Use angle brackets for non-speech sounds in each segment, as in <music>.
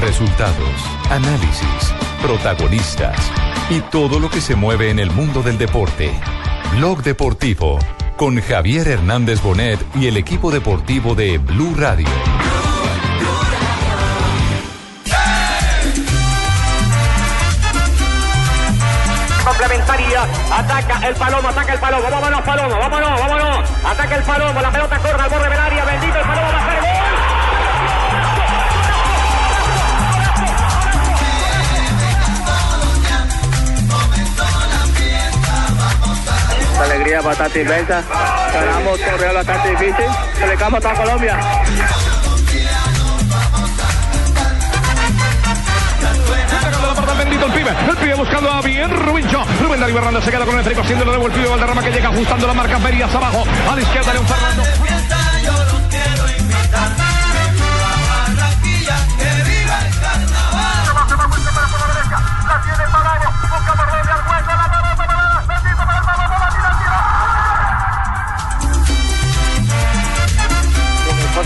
Resultados, análisis, protagonistas y todo lo que se mueve en el mundo del deporte. Blog Deportivo con Javier Hernández Bonet y el equipo deportivo de Blue Radio. complementaria. Ataca el palomo, ataca el palomo. Vámonos, palomo, vámonos, vámonos. Ataca el palomo, la pelota corre al borde del área. Bendito el palomo, va a hacer gol. La alegría bastante inmensa. Ganamos un torneo bastante difícil. Dedicamos a toda Colombia. Sacando la parte bendito el pibe. El pibe buscando a bien Rubincho. Rubén Darío Hernández se queda con el trigo haciéndolo de el pibe Valderrama que llega ajustando la marca Ferias abajo. A la izquierda León Fernando. Muy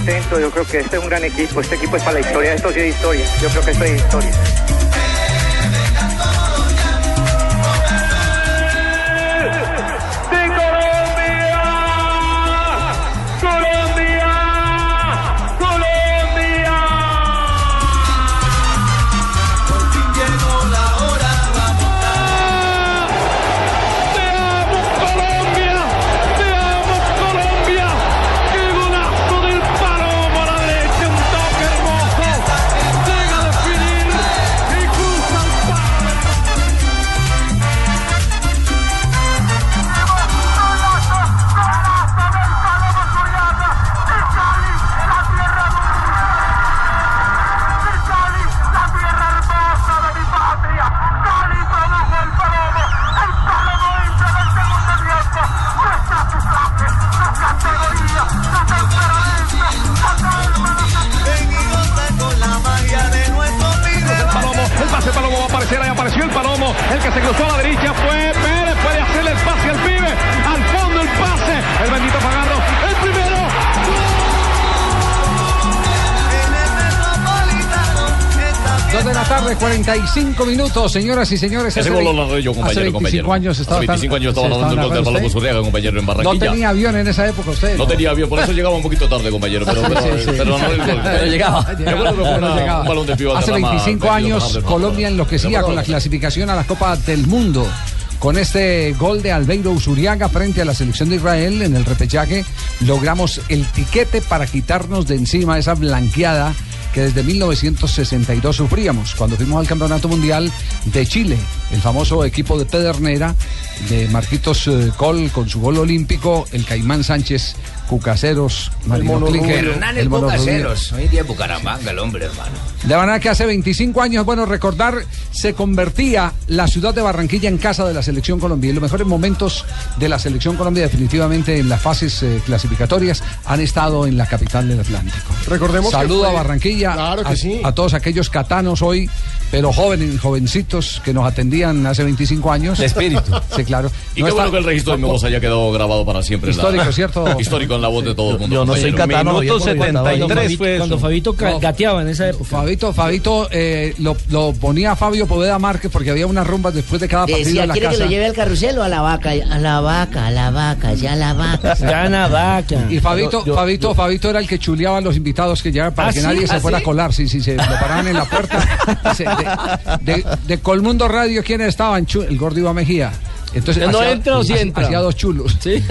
Yo creo que este es un gran equipo. Este equipo es para la historia. Esto sí es historia. Yo creo que esto es historia. Palomo, el de la tarde, 45 minutos, señoras y señores. Ese gol lo yo, compañero. Hace 25 compañero. años estaba. Hace 25 años estaba hablando del gol del Balón Surriaga, compañero, en Barranquilla. No tenía avión en esa época usted. No, no tenía avión, por eso <laughs> llegaba un poquito tarde, compañero. Pero, pero, sí, pero, sí. pero no. Pero llegaba. Hace 25 años, Colombia enloquecía con la clasificación a la Copa del Mundo con este gol de Albeiro Usuriaga frente a la selección de Israel en el repechaje, logramos el tiquete para quitarnos de encima esa blanqueada que desde 1962 sufríamos cuando fuimos al Campeonato Mundial de Chile, el famoso equipo de Pedernera, de Marquitos eh, Col con su gol olímpico, el Caimán Sánchez, Cucaseros, Marino Rubio. Hernández. Bocaceros. Hoy día en Bucaramanga, el hombre, hermano. De manera que hace 25 años, bueno, recordar, se convertía la ciudad de Barranquilla en casa de la selección Colombia. Y los mejores momentos de la selección Colombia, definitivamente en las fases eh, clasificatorias, han estado en la capital del Atlántico. Recordemos que Saludo fue- a Barranquilla, Claro que a, sí. a todos aquellos catanos hoy, pero jóvenes, jovencitos que nos atendían hace 25 años. De espíritu. Sí, claro. Y No qué está- bueno que el registro de mi voz haya quedado grabado para siempre. la- Histórico, ¿cierto? Histórico en la voz de todo el mundo. Yo no soy catano, Minuto Javier, porque 73 fue Cuando. Fabito gateaba en esa época. Fabito, Fabito eh, lo, lo ponía Fabio Poveda Márquez porque había unas rumbas después de cada partido Decía, en la ¿quiere que casa. lo lleve al carrusel o a la vaca? A la vaca, a la vaca, ya a la vaca. <laughs> Gana vaca. Y Fabito, Yo- yo- Fabito, yo- Fabito era el que chuleaba a los invitados que llegaban para ¿Ah, que sí? nadie se ¿Ah, fuera sí? a colar. Sí, sí, se lo paraban en la puerta. <laughs> De, Colmundo Radio, ¿quiénes estaban? El gordo Iba Mejía. Entonces, ¿No hacía- entra o sí hacía- entra? Hacía dos chulos. ¿Sí? <laughs>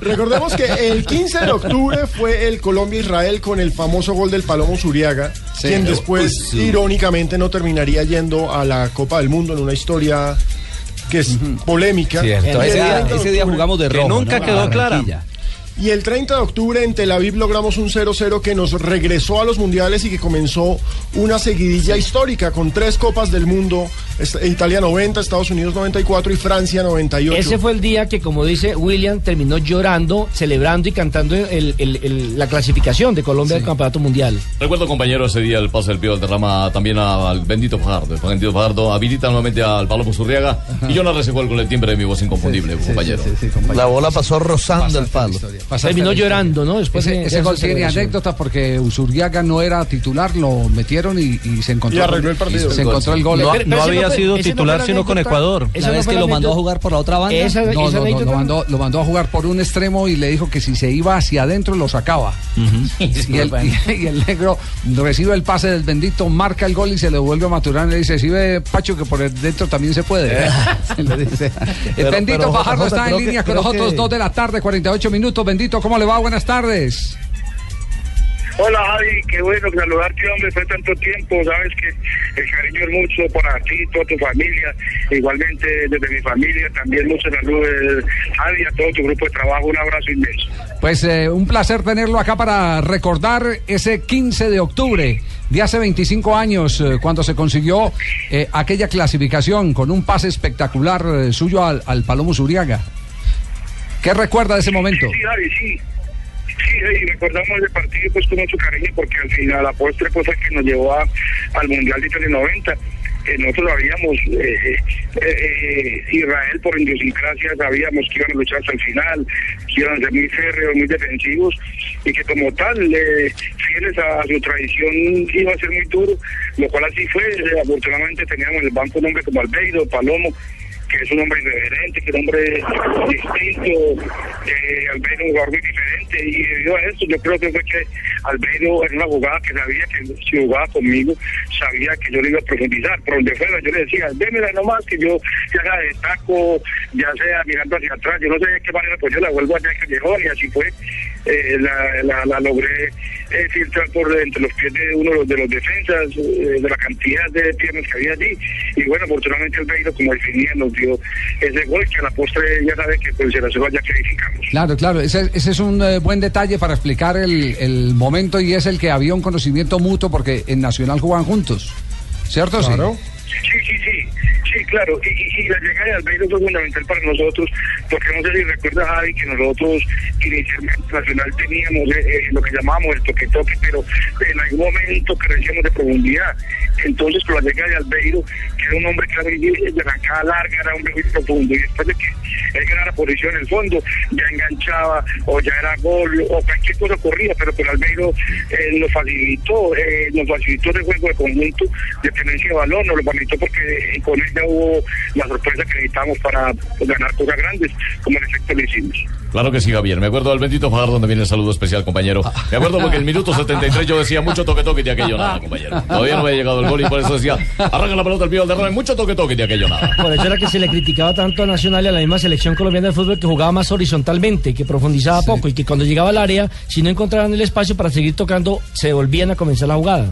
Recordemos que el 15 de octubre fue el Colombia-Israel con el famoso gol del Palomo Zuriaga, Sí. quien después, sí. irónicamente, no terminaría yendo a la Copa del Mundo en una historia que es polémica. Ese día- 30 ese día jugamos de que rojo, nunca ¿no? quedó A clara. Y el 30 de octubre en Tel Aviv logramos un 0-0 que nos regresó a los mundiales y que comenzó una seguidilla histórica con tres copas del mundo, Italia 90, Estados Unidos 94 y Francia 98. Ese fue el día que, como dice William, terminó llorando, celebrando y cantando el- el- el- la clasificación de Colombia al Campeonato Mundial. Recuerdo, compañero, ese día el pase del Pío derrama también al bendito Fajardo. El bendito Fajardo habilita nuevamente al Palomo Zurriaga y yo ese gol con el timbre de mi voz inconfundible, compañero. La bola pasó rozando el palo. Terminó llorando, ¿no? Después ese de- ese gol tiene celebración. anécdota porque Usuriaga no era titular, lo metieron y, y se encontró Y arregló el partido. Se encontró el gol. No, Pero- pero había fue- sido titular sino con. Ecuador. Esa La no vez que lo mandó a jugar por la otra banda. Esa- No, esa no, no, lo mandó, lo mandó a jugar por un extremo y le dijo que si se iba hacia adentro lo sacaba. <laughs> y, el, y el negro recibe el pase del bendito, marca el gol y se le vuelve a Maturana y le dice, si ve Pacho que por el dentro también se puede. <laughs> <laughs> Se le dice. el bendito pero, Fajardo está en línea con nosotros, dos de la tarde, 48 minutos. Bendito, ¿cómo le va? Buenas tardes. Hola Javi, qué bueno saludarte, hombre, fue tanto tiempo, sabes que el cariño es mucho para ti, toda tu familia, igualmente desde mi familia, también muchos saludos, Javi, a todo tu grupo de trabajo, un abrazo inmenso. Pues eh, un placer tenerlo acá para recordar ese 15 de octubre de hace 25 años, eh, cuando se consiguió eh, aquella clasificación con un pase espectacular eh, suyo al, al Palomo Zuriaga. ¿Qué recuerda de ese momento? Sí, Javi, sí. Sí, y recordamos ese partido pues con mucho cariño porque al final la postre pues fue que nos llevó a- al Mundial de Italia 90. Eh, nosotros sabíamos, eh, eh, eh, Israel por idiosincrasia sabíamos que iban a luchar hasta el final, que iban a ser muy férreos, muy defensivos y que como tal, eh, fieles a, su tradición, iba a ser muy duro, lo cual así fue. Eh, afortunadamente teníamos en el banco un hombre como Albeiro, Palomo, que es un hombre irreverente, que es un hombre distinto, eh, Albeiro un jugador muy diferente, y debido a esto yo creo que fue que Albeiro era una jugada que sabía que si jugaba conmigo, sabía que yo le iba a profundizar, por donde fuera, yo le decía, démela nomás, que yo ya sea de taco, ya sea mirando hacia atrás, yo no sé de qué manera, pues yo la vuelvo allá al callejón, y así fue, eh, la, logré eh, filtrar por entre los pies de uno de los, de los defensas, eh, de la cantidad de piernas que había allí, y bueno, afortunadamente Albeiro, como definía, nos dio ese gol, que a la postre ya sabe que pues se la ya clarificamos. Claro, claro, ese, ese es un eh, buen detalle para explicar el, el momento y es el que había un conocimiento mutuo porque en Nacional jugaban juntos, ¿cierto? Claro. Sí, sí, sí, sí, claro. Y, y- y la llegada de Albeiro fue fundamental para nosotros, porque no sé si recuerda Javi que nosotros inicialmente en Nacional teníamos eh, eh, lo que llamábamos el toque-toque, pero en algún momento carecíamos de profundidad. Entonces, con la llegada de Albeiro, que era un hombre que era de arrancada larga, era un hombre muy profundo, y después de que él ganara posición en el fondo, ya enganchaba, o ya era gol, o cualquier cosa ocurría, pero con Albeiro eh, nos facilitó, eh, nos facilitó el juego de conjunto de tenencia de balón, nos lo facilitó porque con él ya hubo la sorpresa que necesitábamos para ganar cosas grandes, como en efecto lo hicimos. Claro que sí, Javier. Me acuerdo del bendito Fajardo donde viene el saludo especial, compañero. Me acuerdo porque en el minuto 73 yo decía mucho toque toque de aquello nada, compañero. Todavía no me había llegado el gol y por eso decía, arranca la pelota al pío del derrame, mucho toque toque de aquello nada. Por eso era que se le criticaba tanto a Nacional y a la misma selección colombiana de fútbol que jugaba más horizontalmente, que profundizaba poco y que cuando llegaba al área, si no encontraban el espacio para seguir tocando, se volvían a comenzar la jugada.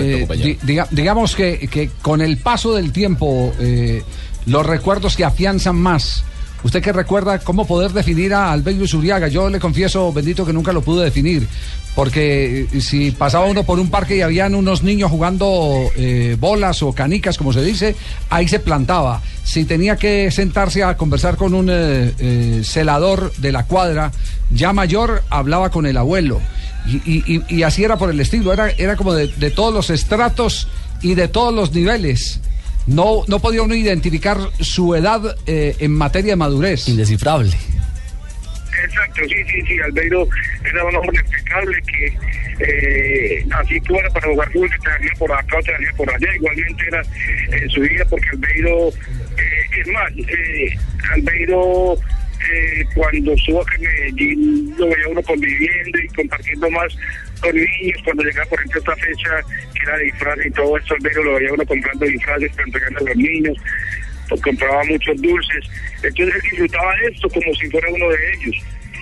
Eh, di- diga- digamos que, que con el paso del tiempo, eh, los recuerdos que afianzan más. ¿Usted qué recuerda cómo poder definir a Albeiro Zuriaga? Yo le confieso, bendito, que nunca lo pude definir. Porque eh, si pasaba uno por un parque y habían unos niños jugando eh, bolas o canicas, como se dice, ahí se plantaba. Si tenía que sentarse a conversar con un eh, eh, celador de la cuadra, ya mayor, hablaba con el abuelo. Y, y- y- y así era por el estilo, era, era como de, de todos los estratos y de todos los niveles. No, no podía uno identificar su edad eh, en materia de madurez. Indescifrable. Exacto, sí, sí, sí, Albeiro era un hombre impecable que eh, así tú era para jugar fútbol que te daría por acá o te daría por allá, igualmente era en su vida porque Albeiro, eh, es más, eh, Albeiro eh, cuando aquí en Medellín lo veía uno conviviendo y compartiendo más con niños, cuando llegaba por ejemplo esta fecha que era de disfraz y todo Albeiro lo veía uno comprando disfraces para entregarle a los niños pues, compraba muchos dulces. Entonces él disfrutaba de esto como si fuera uno de ellos.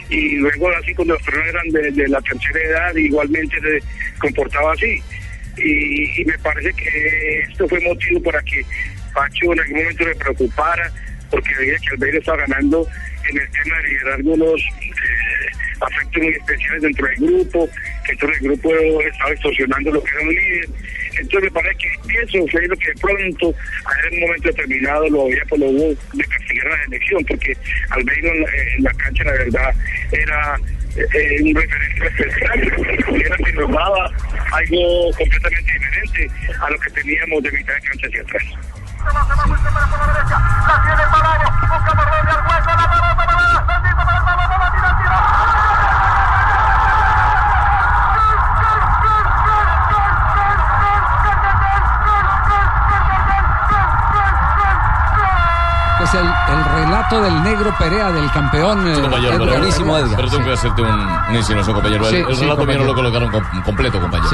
Y luego así cuando los personas eran de, de la tercera edad, igualmente se comportaba así. Y, y me parece que esto fue motivo para que Pacho en algún momento le preocupara, porque veía que Albeiro estaba ganando en el tema de liderazgo unos, eh, afectos muy especiales dentro del grupo, que dentro del grupo estaba extorsionando lo que era un líder. Entonces me parece que eso fue lo que de pronto, en un momento determinado, lo había por lo hubo de castigar la elección, porque Albeiro en en la cancha, la verdad, era eh, un referente especial, era que nos algo completamente diferente a lo que teníamos de mitad de cancha hacia atrás. Es el, el relato del negro Perea, del campeón. eh, compañero, Edgar. pero, Edgar. pero tengo que hacerte un, una insinuación, compañero. Sí, el el sí, relato mío no lo colocaron com- completo, compañero.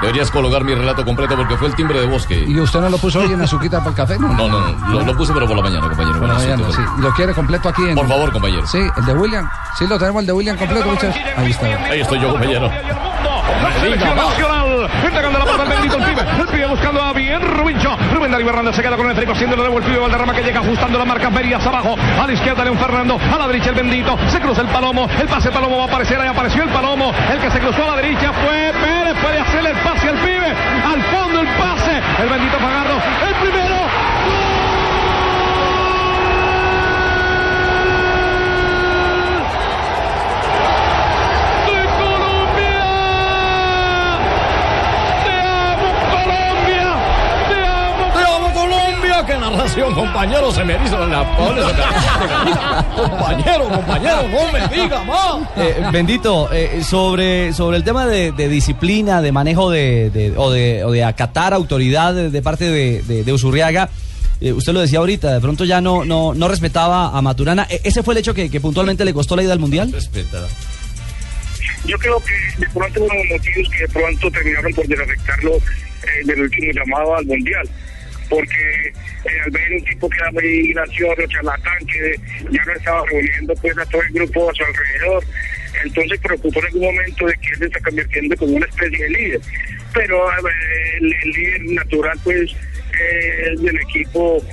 Deberías colocar mi relato completo porque fue el timbre de bosque. ¿Y usted no lo puso hoy en Azuquita por el café? No, no, no, lo, lo puse pero por la mañana, compañero. Por la mañana, sí, sí. ¿Y lo quiere completo aquí en... Por favor, compañero. Sí, el de William. Sí, lo tenemos el de William completo, muchachos. Ahí está. Ahí estoy yo, compañero. La selección nacional. Entregando la pelota al bendito el pibe. Buscando a bien Rubincho. Rubén Darío Hernández se queda con el Felipe haciendo de nuevo el pibe Valderrama que llega ajustando la marca Verías abajo. A la izquierda León Fernando. A la derecha el bendito. Se cruza el palomo. El pase palomo va a aparecer. Ahí apareció el palomo. El que se cruzó a la derecha fue Pérez. Puede hacerle el pase al pibe. Al fondo el pase. El bendito Fagardo. El primero. Colombia. Qué narración, compañero. Se me erizan las pones. Compañero, compañero, no me diga más. Eh, bendito, eh, sobre, sobre el tema de, de disciplina, de manejo de, de- o, de, o de acatar autoridad de, de parte de, de, de Usurriaga, eh, usted lo decía ahorita, de pronto ya no, no, no respetaba a Maturana. E- ¿Ese fue el hecho que, que puntualmente le costó la ida al Mundial? Respeta. Yo creo que de pronto uno de los motivos que de pronto terminaron por desafectarlo eh, del último llamado al Mundial. Porque eh, al ver un tipo que era muy gracioso, charlatán, que ya no estaba reuniendo pues a todo el grupo a su alrededor, entonces preocupó en algún momento de que él se está convirtiendo como una especie de líder. Pero el, líder natural pues eh, del equipo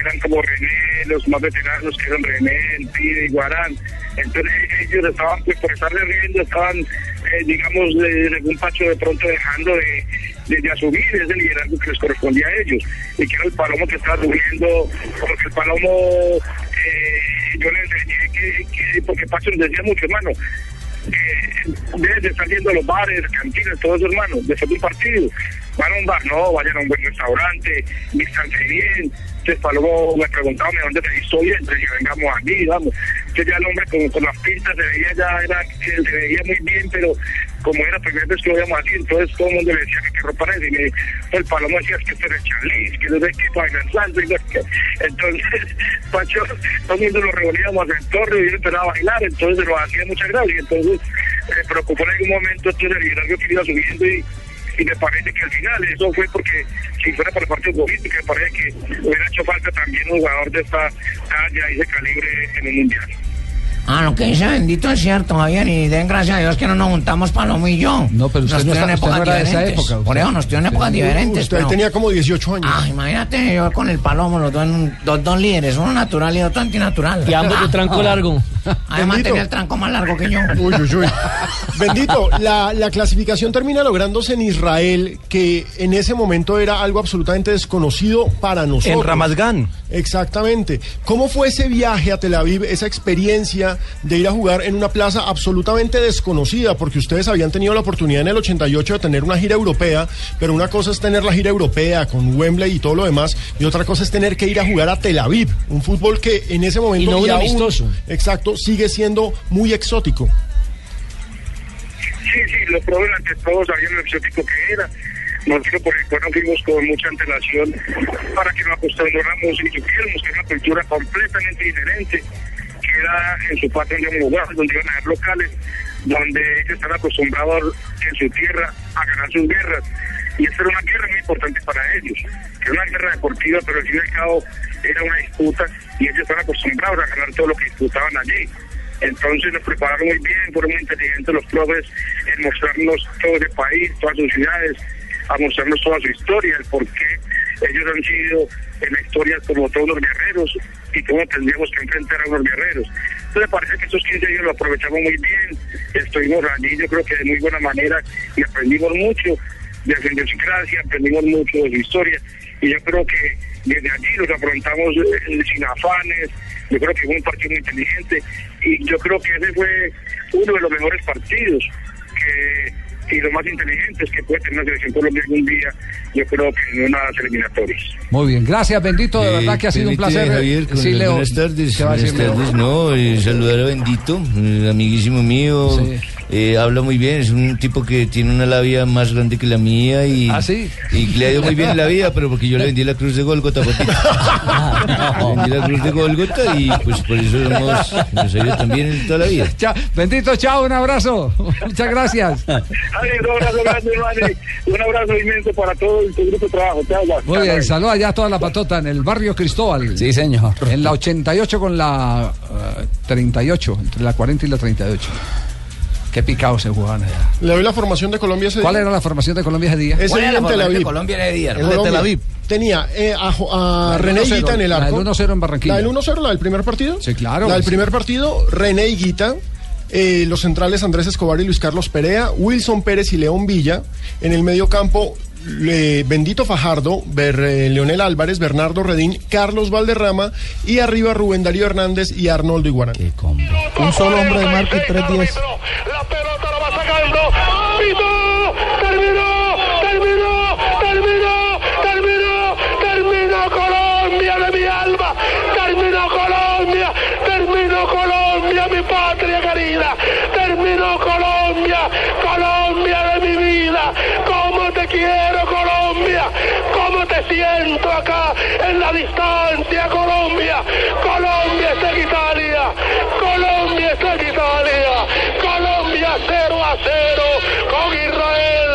eran como René, los más veteranos que eran René, el Pide y Guarán. Entonces ellos estaban, pues por estar riendo, estaban, eh, digamos, de, de algún pacho de pronto dejando de, de, de asumir ese liderazgo que les correspondía a ellos. Y que el Palomo que estaba subiendo, porque el Palomo, eh, yo le enseñé que, que, porque Pacho les decía mucho, hermano, eh, deben de estar yendo a los bares, cantinas, todo eso, hermano, después de un partido. Van a un bar, no, vayan a un buen restaurante, vístanse bien. Entonces Palomo me preguntaba ¿de dónde te visto bien? Entonces yo vengamos aquí, vamos. Entonces ya el hombre con, con las pintas se veía ya, era, que se veía muy bien, pero como era la primera vez que lo veíamos así, entonces todo el mundo le decía que qué ropa era, y me, el Palomo decía "Es que este es Charlize, que no sé qué, Final Santo, y qué. Entonces, <laughs> Pacho, todo el mundo lo reuníamos en torno y él empezaba a bailar, entonces lo hacía mucha gracia, y entonces me preocupó en algún momento entonces el liderazgo que iba subiendo y y me parece que al final eso fue porque si fuera por parte futbolística me parece que hubiera hecho falta también un jugador de esta talla y de calibre en el mundial. Ah, lo que dice bendito es cierto, Javier, y den gracias a Dios que no nos juntamos Palomo y yo. No, pero usted nos no está- usted no era de esa diferentes. época, Por usted- eso nos tuvieron usted- épocas diferentes. Usted pero- tenía como 18 años. Ah, imagínate, yo con el Palomo, los dos, en- dos líderes, uno natural y otro antinatural. Y ambos de <laughs> tranco largo. Además Bendito. tenía el tranco más largo que yo. Uy, uy, uy. Bendito, la, la clasificación termina lográndose en Israel, que en ese momento era algo absolutamente desconocido para nosotros. En Ramat Exactamente. ¿Cómo fue ese viaje a Tel Aviv, esa experiencia de ir a jugar en una plaza absolutamente desconocida? Porque ustedes habían tenido la oportunidad en el 88 de tener una gira europea, pero una cosa es tener la gira europea con Wembley y todo lo demás, y otra cosa es tener que ir a jugar a Tel Aviv, un fútbol que en ese momento Y no un aún- amistoso. exacto, sigue siendo muy exótico. Sí, sí, lo probé ante todo, sabían lo exótico que era. Nosotros por el cual nos fuimos con mucha antelación para que nos acostumbráramos y supiéramos que era una cultura completamente diferente, era en su patria de un lugar donde iban a haber locales, donde ellos están acostumbrados en su tierra a ganar sus guerras. Y esta era una guerra muy importante para ellos, que era una guerra deportiva, pero al fin y al cabo era una disputa y ellos están acostumbrados a ganar todo lo que disputaban allí. Entonces nos prepararon muy bien, fueron muy inteligentes los profes en mostrarnos todo el país, todas sus ciudades, a mostrarnos toda su historia, el por qué ellos han sido en la historia como todos los guerreros y cómo tendríamos que enfrentar a unos guerreros. Entonces parece que estos 15 días lo aprovechamos muy bien, estuvimos allí yo creo que de muy buena manera y aprendimos mucho de su idiosincrasia, aprendimos mucho de su historia y yo creo que desde allí los afrontamos eh, sin afanes, yo creo que fue un partido muy inteligente y yo creo que ese fue uno de los mejores partidos que y los más inteligentes que puede tener la selección Colombia algún día, yo creo que en unas eliminatorias. Muy bien, gracias, bendito, de verdad que ha sido un placer. Javier, con Sí, Leo. eh, saludar a Bendito, eh, amiguísimo mío. Eh, habla muy bien, es un tipo que tiene una labia más grande que la mía y, ¿Ah, sí? y le ha ido muy bien en la vida, pero porque yo le vendí la cruz de Golgota, papito. <laughs> Le vendí la cruz de Golgota y pues por eso hemos, nos ha ido también en toda la vida. Chao, bendito, chao, un abrazo. Muchas gracias. Ay, un abrazo grande, hermano, y un abrazo inmenso para todo el grupo de trabajo. Chao. Muy bien, saluda ya a toda la patota en el barrio Cristóbal. Sí, señor. En la 88 con la eh, 38, entre la 40 y la 38. Qué picados se jugaban allá. Le doy la formación de Colombia ese ¿Cuál día. era la formación de Colombia ese día? Ese ¿Cuál era la en Tel formación de Aviv. Colombia ese día, El de Tel Aviv. Tenía eh, a, a La René 1-0, Higuita en el la arco. del 1-0 en Barranquilla. La del 1-0, la del primer partido. Sí, claro. La del Sí. primer partido, René Higuita. eh, los centrales Andrés Escobar y Luis Carlos Perea, Wilson Pérez y León Villa. En el medio campo, Bendito Fajardo, Ber- eh, Leonel Álvarez, Bernardo Redín, Carlos Valderrama y arriba Rubén Darío Hernández y Arnoldo Iguarán. Un solo hombre de marca y 3-10. La pelota la va sacando. ¡Pito! ¡Terminó! ¡Terminó! ¡Terminó! ¡Terminó! ¡Terminó Colombia de mi alma! ¡Terminó Colombia! ¡Terminó Colombia, mi patria querida! ¡Terminó Colombia! ¡Colombia de mi vida! Colombia? Colombia está en Italia. Colombia está en Italia. Colombia 0 a 0 con Israel.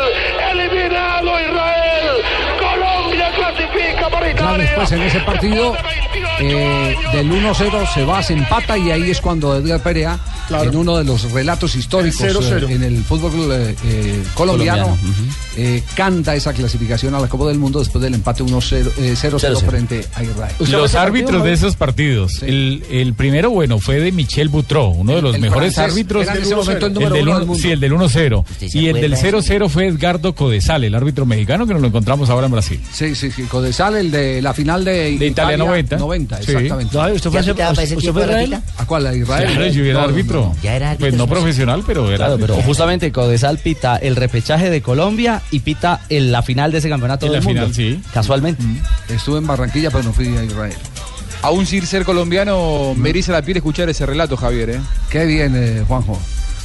Eliminado Israel. Colombia clasifica para Italia. después en ese partido eh, del 1-0 se va, se empata y ahí es cuando Edgar Perea, en uno de los relatos históricos El 0-0. eh, en el fútbol eh, eh, colombiano, Colombiano, eh, canta esa clasificación a la Copa del Mundo después del empate 1-0 eh, 0-0 0-0. frente a Israel. Los árbitros de esos partidos. El, el primero, bueno, fue de Michel Boutreau, uno de los El mejores francés, árbitros. en ese momento el del uno uno- del mundo. Sí, el del 1-0. se Y el del acuerda de 0-0 fue Edgardo Codesal, el árbitro mexicano que nos lo encontramos ahora en Brasil. Sí, sí, sí, Codesal, el de la final de, De Italia 90. 90, Sí. exactamente. No, ¿Usted fue, ¿Ya pitaba para ese usted fue a Israel? ¿A cuál? ¿A Israel? Claro, yo era No, árbitro. no. Ya era árbitro, Pues no sí. profesional, pero era Claro, pero justamente Codesal pita el repechaje de Colombia y pita en la final de ese campeonato En del la mundo. final, sí. Casualmente. Estuve en Barranquilla, pero no fui a Israel. Aún sin ser colombiano, me eriza la piel escuchar ese relato, Javier. ¿eh? Qué bien, eh, Juanjo.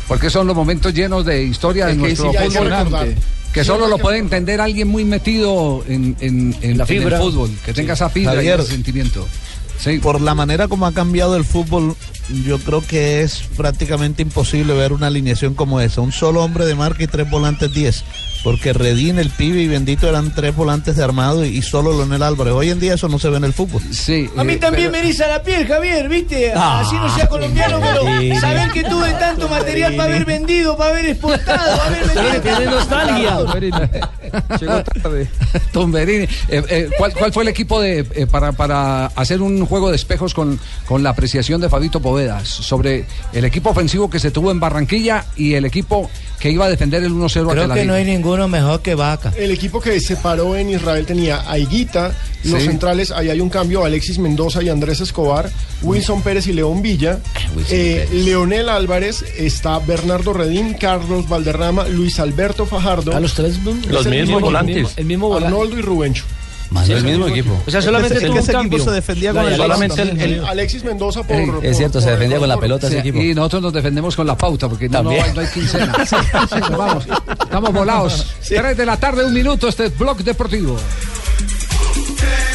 Porque son los momentos llenos de historia de Es nuestro sí, fútbol. Que solo lo puede entender alguien muy metido en, en- en- La en el fibra. fútbol. Que tenga esa fibra Javier. y ese sentimiento. Sí. Por la manera como ha cambiado el fútbol, yo creo que es prácticamente imposible ver una alineación como esa. Un solo hombre de marca y tres volantes 10. Porque Redín, el pibe y Bendito eran tres volantes de armado y, y solo Leonel Álvarez. Hoy en día eso no se ve en el fútbol. Sí. A mí eh, también pero- me eriza la piel, Javier, ¿viste? Ah, Así no sea colombiano, pero saber que tuve tanto material para haber vendido, para haber exportado, para haber vendido. Tiene nostalgia. Llegó tarde. <laughs> Eh, eh, ¿cuál, cuál fue el equipo de, eh, para, para hacer un juego de espejos con, con la apreciación de Fabito Povedas sobre el equipo ofensivo que se tuvo en Barranquilla y el equipo que iba a defender el 1-0 a Creo que no hay ninguno mejor que Vaca. El equipo que se paró en Israel tenía a Higuita, los Sí. centrales, ahí hay un cambio, Alexis Mendoza y Andrés Escobar, Wilson Pérez y León Villa, eh, Leonel Álvarez, está Bernardo Redín, Carlos Valderrama, Luis Alberto Fajardo. A los tres. Los mismos volantes. El mismo volante. Arnoldo y Rubencho. Más el mismo equipo. O sea, solamente Es que tuvo un ese equipo cambio. se defendía con el también. también. Alexis Mendoza por... Ey, por- Es cierto, se por- defendía con la pelota ese Sí, equipo. y nosotros nos defendemos con la pauta porque no, no, no hay quincena. <laughs> Sí, vamos, estamos volados. Tres de la tarde, un minuto, este es Blog Deportivo.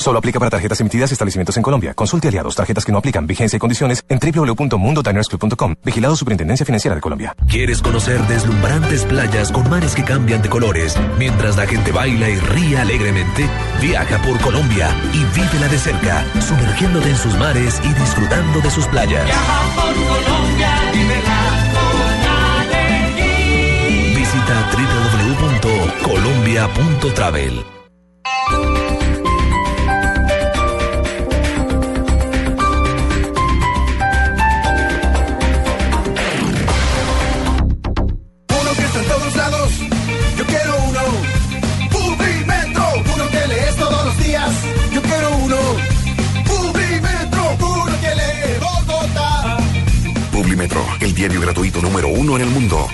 Solo aplica para tarjetas emitidas y establecimientos en Colombia. Consulte aliados, tarjetas que no aplican, vigencia y condiciones en www.mundodinersclub.com. Vigilado Superintendencia Financiera de Colombia. ¿Quieres conocer deslumbrantes playas con mares que cambian de colores mientras la gente baila y ríe alegremente? Viaja por Colombia y vívela de cerca, sumergiéndote en sus mares y disfrutando de sus playas. por Colombia, Visita www.colombia.travel.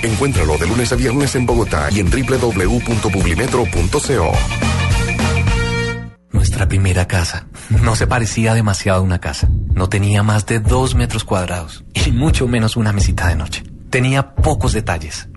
Encuéntralo de lunes a viernes en Bogotá y en www.publimetro.co. Nuestra primera casa no se parecía demasiado a una casa. No tenía más de dos metros cuadrados y mucho menos una mesita de noche. Tenía pocos detalles,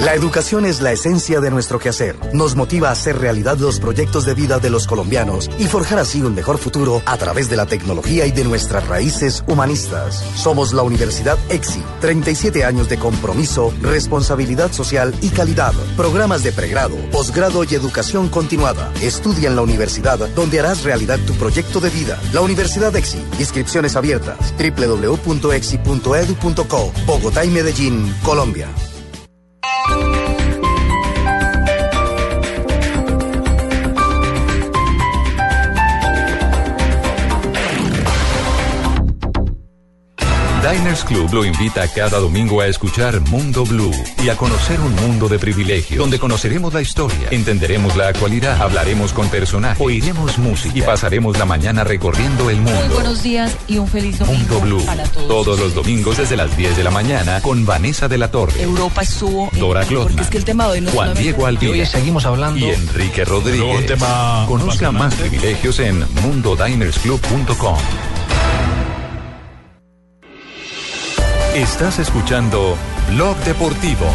La educación es la esencia de nuestro quehacer. Nos motiva a hacer realidad los proyectos de vida de los colombianos y forjar así un mejor futuro a través de la tecnología y de nuestras raíces humanistas. Somos la Universidad EXI. 37 años de compromiso, responsabilidad social y calidad. Programas de pregrado, posgrado y educación continuada. Estudia en la universidad donde harás realidad tu proyecto de vida. La Universidad EXI. Inscripciones abiertas. www.exi.edu.co. Bogotá y Medellín, Colombia. Thank you. Diners Club lo invita cada domingo a escuchar Mundo Blue y a conocer un mundo de privilegios, donde conoceremos la historia, entenderemos la actualidad, hablaremos con personajes, oiremos música y pasaremos la mañana recorriendo el Muy mundo. buenos días y un feliz domingo Mundo Blue, para todos. todos los domingos desde las 10 de la mañana con Vanessa de la Torre, Europa estuvo. Dora Porque Clotman, es que el tema de hoy no Juan Diego Alvira Y hoy seguimos hablando- y Enrique Rodríguez. Luego un tema Conozca más privilegios en mundodinersclub.com. Estás escuchando Blog Deportivo.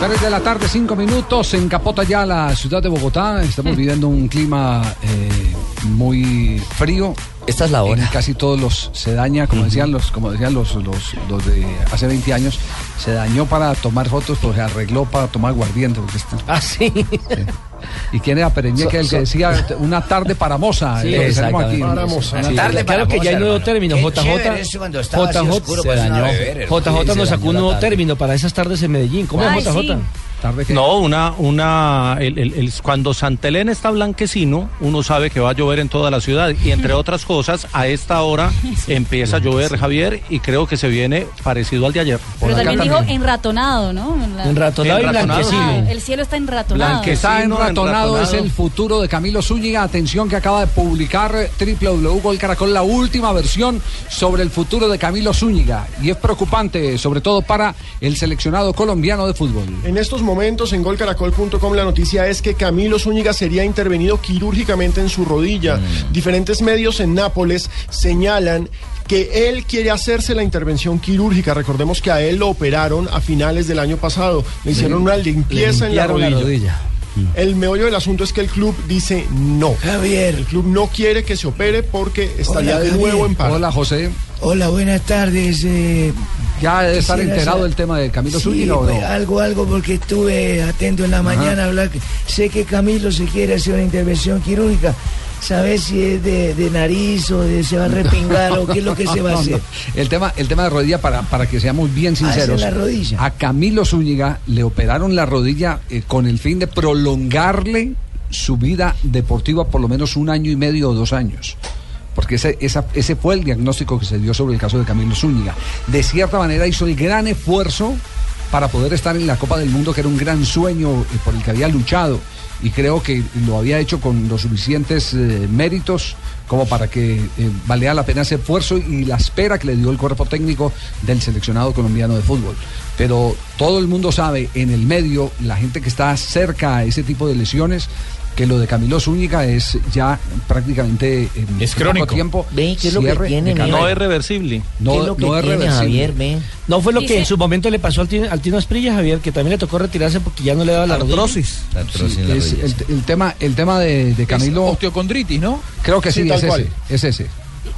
3 de la tarde, 5 minutos, en Capota ya la ciudad de Bogotá. Estamos viviendo un clima eh, muy frío. Esta es la hora. En casi todos los se daña, como decían los, como decían los, los, los de hace 20 años, se dañó para tomar fotos, pues se arregló para tomar aguardiente. Porque está- Ah, sí. ¿Y quién era Pereñeque, el que decía una tarde para moza? Sí, que aquí. Para moza. Sí. Tarde claro que ya hay nuevo término. Qué JJ, JJ se pues, dañó. beber. JJ nos sacó un nuevo término para esas tardes en Medellín. ¿Cómo es JJ? sí. No, una, una, el, el- el- cuando Santelén está blanquecino, uno sabe que va a llover en toda la ciudad y entre otras cosas, a esta hora <laughs> empieza a llover, Javier, y creo que se viene parecido al de ayer. Pero también dijo enratonado, ¿no? La- Enratonado y Enratonado. blanquecino. El cielo está enratonado. Está enratonado, es enratonado. el futuro de Camilo Zúñiga. Atención que acaba de publicar eh, www Caracol la última versión sobre el futuro de Camilo Zúñiga. Y es preocupante, sobre todo para el seleccionado colombiano de fútbol. En estos momentos en golcaracol.com la noticia es que Camilo Zúñiga sería intervenido quirúrgicamente en su rodilla. Diferentes medios en Nápoles señalan que él quiere hacerse la intervención quirúrgica. Recordemos que a él lo operaron a finales del año pasado. Le hicieron una limpieza en la la rodilla. El meollo del asunto es que el club dice no. Javier. El club no quiere que se opere porque estaría Hola, de nuevo en paro. Hola, José. Hola, buenas tardes. eh, Ya debe estar enterado saber- del tema de Camilo Sí, Zúñiga o pues, no. algo, algo, porque estuve atento en la mañana a hablar. que- Sé que Camilo se quiere hacer una intervención quirúrgica. ¿Sabes si es de, de nariz o de se va a repingar o qué es lo que se va a hacer? El tema, el tema de rodilla, para, para que seamos bien sinceros. la rodilla. A Camilo Zúñiga le operaron la rodilla eh, con el fin de prolongarle su vida deportiva por lo menos un año y medio o dos años. Porque ese, esa- ese fue el diagnóstico que se dio sobre el caso de Camilo Zúñiga. De cierta manera hizo el gran esfuerzo para poder estar en la Copa del Mundo, que era un gran sueño eh, por el que había luchado. Y creo que lo había hecho con los suficientes eh, méritos como para que eh, valía la pena ese esfuerzo y la espera que le dio el cuerpo técnico del seleccionado colombiano de fútbol. Pero todo el mundo sabe, en el medio, la gente que está cerca a ese tipo de lesiones, que lo de Camilo Zúñiga es ya prácticamente en Es poco crónico. tiempo. Ve, ¿qué es lo que tiene. No es reversible. No, ¿Qué es lo que no es tiene, reversible. Javier? Ve. No fue lo que Dice- en su momento le pasó al Tino, al Tino Asprilla, Javier, que también le tocó retirarse porque ya no le daba la Artrosis. rodilla. Sí, es el, el tema, el tema de, de Camilo. osteocondritis, ¿no? Creo que sí, Sí, es cual. ese. Es ese.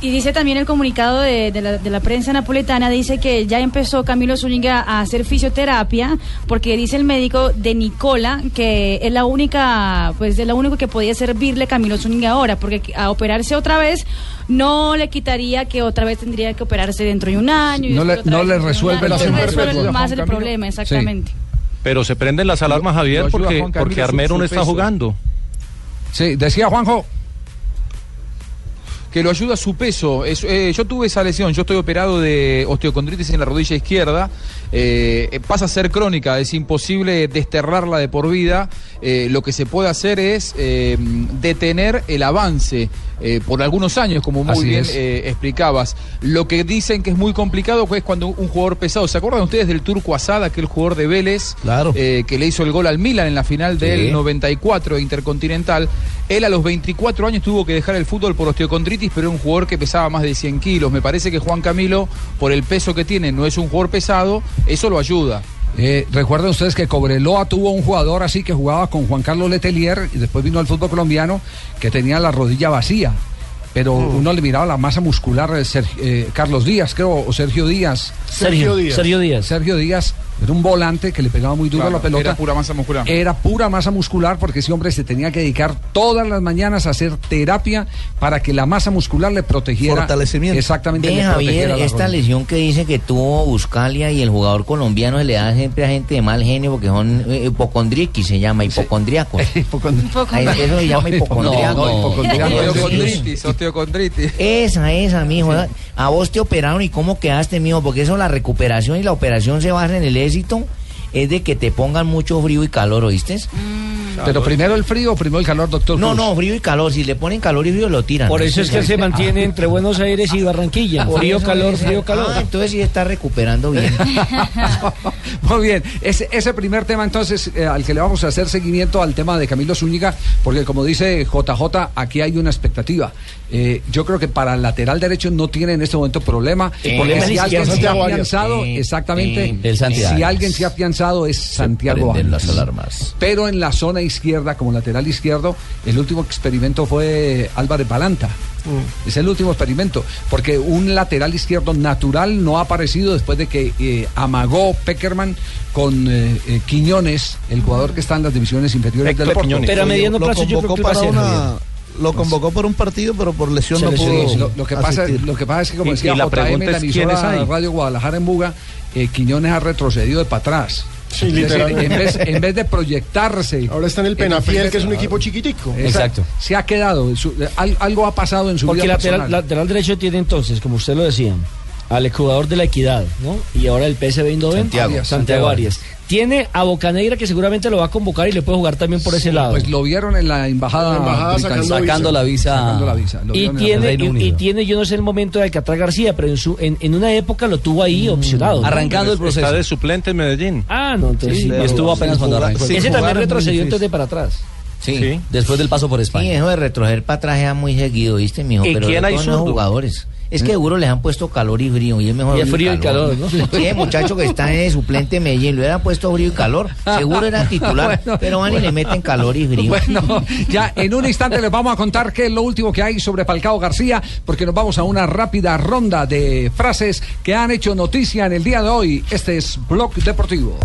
Y dice también el comunicado de, de la, de la prensa napoletana, dice que ya empezó Camilo Zúñiga a hacer fisioterapia, porque dice el médico de Nicola que es la única, pues es lo único que podía servirle Camilo Zúñiga ahora, porque a operarse otra vez no le quitaría que otra vez tendría que operarse dentro de un año. y No le- no le resuelve año. la No resuelve más el Camilo. problema, exactamente. Pero se prenden las alarmas, Javier, porque, porque Armero no está jugando. Sí, decía Juanjo. Que lo ayuda su peso. Es- eh, yo tuve esa lesión, yo estoy operado de osteocondritis en la rodilla izquierda, eh, eh, pasa a ser crónica, es imposible desterrarla de por vida. Eh, lo que se puede hacer es detener el avance por algunos años, como muy Así bien explicabas. Lo que dicen que es muy complicado es cuando un jugador pesado, ¿se acuerdan ustedes del Turco Asada, aquel jugador de Vélez, eh, que le hizo el gol al Milan en la final del Sí. 94 Intercontinental? Él a los 24 años tuvo que dejar el fútbol por osteocondritis, pero era un jugador que pesaba más de 100 kilos. Me parece que Juan Camilo, por el peso que tiene, no es un jugador pesado, eso lo ayuda. Eh, Recuerden ustedes que Cobreloa tuvo un jugador así que jugaba con Juan Carlos Letelier y después vino al fútbol colombiano que tenía la rodilla vacía. Pero uno le miraba la masa muscular, eh, Ser- eh, Carlos Díaz, creo, o Sergio Díaz. Sergio Díaz. Sergio Díaz. Sergio Díaz era un volante que le pegaba muy duro a la pelota. era pura masa muscular. Era pura masa muscular porque ese hombre se tenía que dedicar todas las mañanas a hacer terapia para que la masa muscular le protegiera. Fortalecimiento. Exactamente. Ve, le Javier, la esta rodilla. lesión que dice que tuvo Buscalia y el jugador colombiano se le da siempre a gente de mal genio porque son eh, hipocondriquis, se llama, <laughs> hipocondriacos. Ay, Eso se llama hipocondriaco. No, no, hipocondriaco. Osteocondritis, osteocondritis. Esa, esa, mijo. A vos te operaron y cómo quedaste, mijo, porque eso la recuperación y la operación se basa en el es de que te pongan mucho frío y calor, ¿oíste? Pero primero el frío o primero el calor, doctor. No, Cruz? no, frío y calor. Si le ponen calor y frío, lo tiran. Por eso es que se mantiene <laughs> entre Buenos Aires y Barranquilla. Por Frío, calor, frío, calor. Ah, entonces sí está recuperando bien. <laughs> <laughs> Muy bien, ese, ese primer tema entonces eh, al que le vamos a hacer seguimiento al tema de Camilo Zúñiga, porque como dice JJ, aquí hay una expectativa. Eh, yo creo que para el lateral derecho no tiene en este momento problema, porque si alguien se ha Santiago afianzado, exactamente, el Santiago si alguien se ha afianzado es Santiago prenden Arias. las alarmas. Pero en la zona izquierda, como lateral izquierdo, el último experimento fue Álvarez Balanta. Es el último experimento, porque un lateral izquierdo natural no ha aparecido después de que eh, amagó Peckerman con eh, eh, Quiñones, el jugador que está en las divisiones inferiores del Porto. Pero a mediano plazo yo creo que va a para ser, una- Javier. Lo convocó por un partido, pero por lesión Se no lesionó. pudo. lo, lo que pasa, lo que pasa es que, como Y- decía y la JM, la es, ¿quiénes emisora? Radio Guadalajara en Buga, eh, Quiñones ha retrocedido de para atrás. Sí, literalmente. en, vez, en vez de proyectarse. Ahora está en el Penafiel, que es un equipo chiquitico. Exacto. Se ha quedado. en su- al- algo ha pasado en su Porque vida lateral, personal. lateral derecho tiene entonces, como usted lo decía, al jugador de la Equidad, ¿no? Y ahora el PSV Eindhoven, Santiago. Santiago, Santiago Arias. Tiene a Bocanegra que seguramente lo va a convocar y le puede jugar también por ese lado. Pues lo vieron en la embajada, la embajada sacando Sacando la visa. Sacando la visa. Y el tiene, y, tiene, yo no sé el momento de Alcatraz García, pero en, su, en, en una época lo tuvo ahí opcionado. ¿no? Está de suplente en Medellín. Ah, no, entonces Sí, y estuvo apenas cuando arrancó. Ese también retrocedió entonces de para atrás. Sí. Después del paso por España. Sí, eso de retroceder para atrás es muy seguido, ¿viste, mijo? ¿Y Pero quién hay los jugadores. Es que seguro les han puesto calor y frío y es mejor Y es frío y calor, ¿no? Sí, el muchacho que está de suplente en Medellín, le hubieran puesto frío y calor, seguro era titular, <laughs> Bueno, pero van y le meten calor y frío. Bueno, ya en un instante les vamos a contar qué es lo último que hay sobre Falcao García, porque nos vamos a una rápida ronda de frases que han hecho noticia en el día de hoy. Este es Blog Deportivo.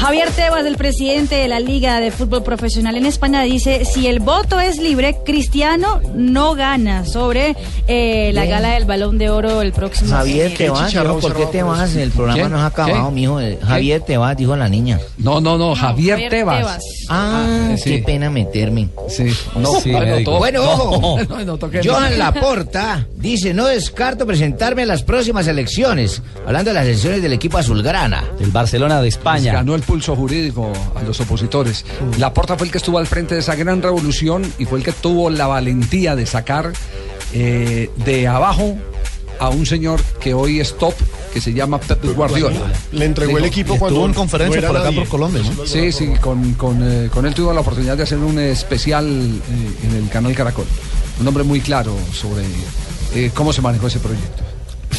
Javier Tebas, el presidente de la Liga de Fútbol Profesional en España, dice, si el voto es libre, Cristiano no gana sobre eh, la Bien. gala del Balón de Oro el próximo Javier enero. te vas, mijo, ¿por qué te vas? El programa ¿Quién? no ha acabado, mijo. Eh, Javier te vas, dijo la niña. No, no, no, Javier, Javier Tebas. Tebas. Ah, Ah, sí. qué pena meterme. Sí, no, Sí, bueno, médico. to- Bueno, ojo. no, Johan Laporta dice, no descarto presentarme en las próximas elecciones. Hablando de las elecciones del equipo azulgrana. El Barcelona de España. Ganó el pulso jurídico a los opositores. Laporta fue el que estuvo al frente de esa gran revolución y fue el que tuvo la valentía de sacar eh, de abajo a un señor que hoy es top, que se llama Pep Guardiola. Le entregó el equipo cuando Estuvo en conferencia no por acá por Colombia, ¿no? Sí, sí, con, con, eh, con él tuvo la oportunidad de hacer un especial eh, en el canal Caracol. Un hombre muy claro sobre eh, cómo se manejó ese proyecto.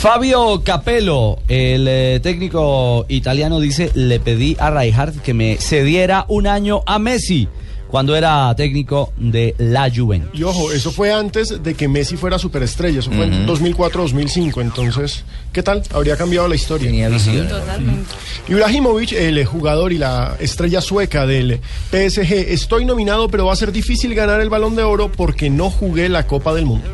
Fabio Capello, el eh, técnico italiano, dice, le pedí a Rijkaard que me cediera un año a Messi cuando era técnico de la Juventus. Y ojo, eso fue antes de que Messi fuera superestrella, eso fue en 2004-2005, entonces, ¿qué tal? Habría cambiado la historia. Tenía visión. Totalmente. Ibrahimovic, el jugador y la estrella sueca del PSG, estoy nominado, pero va a ser difícil ganar el balón de oro porque no jugué la Copa del Mundo.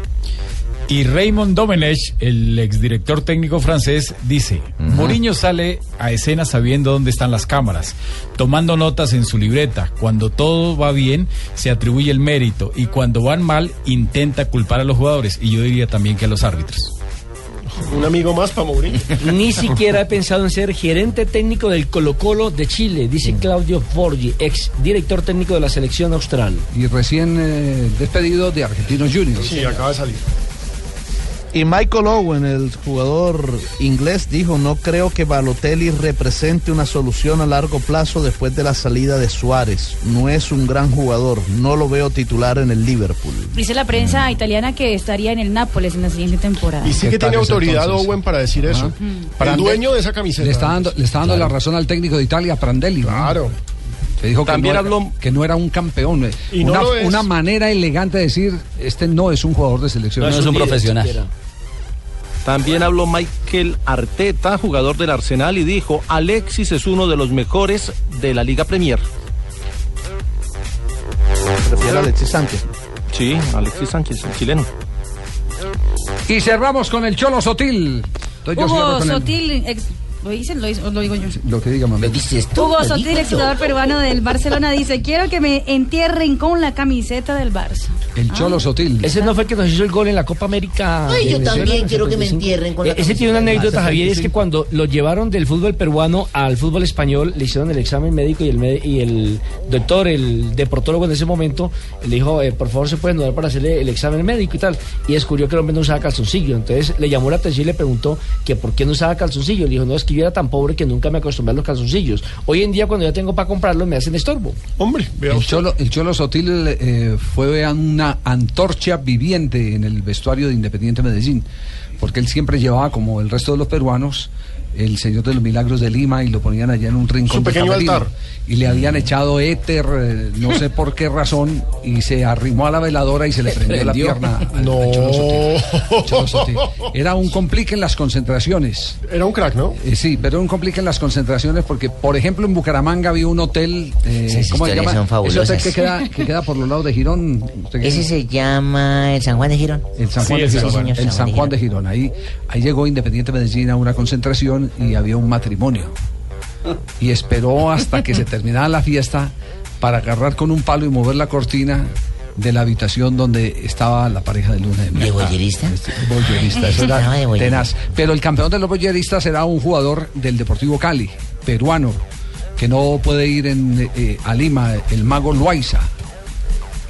Y Raymond Domenech, el exdirector técnico francés, dice, Mourinho sale a escena sabiendo dónde están las cámaras, tomando notas en su libreta. Cuando todo va bien, se atribuye el mérito y cuando van mal, intenta culpar a los jugadores y yo diría también que a los árbitros. Un amigo más para Mourinho. Ni siquiera he pensado en ser gerente técnico del Colo Colo de Chile, dice Claudio Borgi, ex director técnico de la selección austral. Y recién eh, despedido de Argentinos Juniors. Sí, acaba de salir. Y Michael Owen, el jugador inglés, dijo, no creo que Balotelli represente una solución a largo plazo después de la salida de Suárez. No es un gran jugador, no lo veo titular en el Liverpool. Dice la prensa italiana que estaría en el Nápoles en la siguiente temporada. Y sí ¿Qué que tiene autoridad entonces? Owen para decir eso. Para el dueño de esa camiseta. Le está dando, le está dando la razón al técnico de Italia, Prandelli. ¿no? Que dijo También que, no, habló- que no era un campeón. eh. Y no una, es. una manera elegante de decir, este no es un jugador de selección. No es un profesional. También habló Michael Arteta, jugador del Arsenal, y dijo, Alexis es uno de los mejores de la Liga Premier. Prefiero a Alexis Sánchez. Sí, Alexis Sánchez, el chileno. Y cerramos con el Cholo Sotil. Entonces Hugo Sotil, ex- ¿lo dicen? Lo, o lo digo yo. Lo que diga, mamá. Hugo Sotil, ex jugador peruano del Barcelona, dice, quiero que me entierren con la camiseta del Barça. El Cholo Sotil. Ese no fue el que nos hizo el gol en la Copa América. Ay, yo también quiero que me 75. entierren con la Ese tiene una anécdota. Javier, es que cuando lo llevaron del fútbol peruano al fútbol español, le hicieron el examen médico y el, me- y el doctor, el deportólogo en ese momento, le dijo, eh, por favor, se pueden dar para hacerle el examen médico y tal. Y descubrió que el hombre no usaba calzoncillo. Entonces le llamó la atención y le preguntó que por qué no usaba calzoncillo. Le dijo, no, es que yo era tan pobre que nunca me acostumbré a los calzoncillos. Hoy en día, cuando ya tengo para comprarlos, me hacen estorbo. Hombre, El Cholo, el Cholo Sotil eh, fue una antorcha viviente en el vestuario de Independiente Medellín, porque él siempre llevaba, como el resto de los peruanos, el Señor de los Milagros de Lima y lo ponían allá en un rincón Su pequeño altar. Y le habían echado éter, eh, no sé por qué razón, y se arrimó a la veladora y se le prendió, la pierna No. <laughs> Era un complique en las concentraciones. Era un crack, ¿no? Eh, sí, pero un complique en las concentraciones porque, por ejemplo, en Bucaramanga había un hotel, eh, Esas ¿cómo se llama? son Ese hotel fabulosas. que queda, que queda por los lados de Girón. ¿Usted qué Ese se llama el San Juan de Girón. El San Juan Sí, de sí, Girón. señor, el San Juan de Girón. Ahí, ahí llegó Independiente Medellín a una concentración y había un matrimonio. Y esperó hasta que se <laughs> terminara la fiesta para agarrar con un palo y mover la cortina de la habitación donde estaba la pareja de luna de miel. ¿De boyerista? Este, boyerista, <laughs> eso era Estaba de boyerista. tenaz. Pero el campeón de los boyeristas era un jugador del Deportivo Cali, peruano, que no puede ir en, eh, a Lima, el mago Loaiza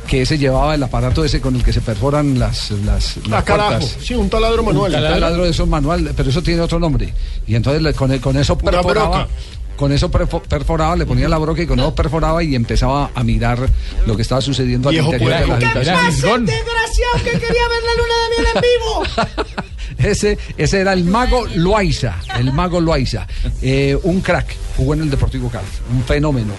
que ese llevaba el aparato ese con el que se perforan las, las, las Ah, carajo. Sí, un taladro manual. Un taladro de esos manual, pero eso tiene otro nombre. Y entonces le- con, con eso perforaba, broca. con eso perfo- perforaba, le ponía la broca y con eso perforaba y empezaba a mirar lo que estaba sucediendo al interior de la. ¿Qué habitación. pasa, desgraciado que quería ver la luna de miel en vivo. <laughs> Ese, ese era el mago Loaiza, el mago Loaiza. Eh, un crack, jugó en el Deportivo Cali, un fenómeno.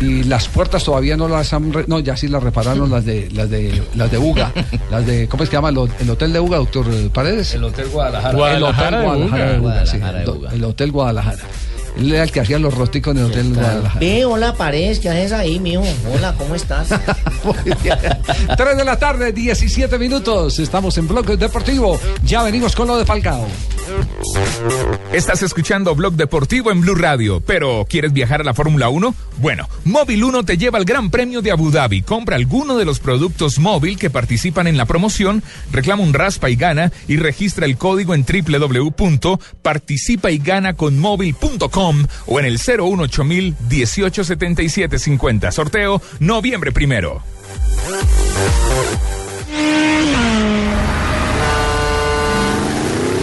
Y las puertas todavía no las han... re- no, ya sí las repararon las de las de las de UGA, las de ¿cómo es que llama el, ho- el hotel de UGA, doctor Paredes? El Hotel Guadalajara. El hotel Guadalajara de Guadalajara de UGA. UGA, sí, Guadalajara de el, UGA. el hotel Guadalajara. Él era el que hacía los rosticos en el hotel Guadalajara. Ve, hola, Paredes, ¿qué haces ahí, mijo? Hola, ¿cómo estás? <laughs> 3 de la tarde, 17 minutos. Estamos en Bloque Deportivo. Ya venimos con lo de Falcao. Estás escuchando Blog Deportivo en Blue Radio, pero ¿quieres viajar a la Fórmula 1? Bueno, Móvil 1 te lleva al Gran Premio de Abu Dhabi. Compra alguno de los productos móvil que participan en la promoción, reclama un raspa y gana y registra el código en www.participayganaconmóvil.com o en el 018000 187750. Sorteo noviembre primero.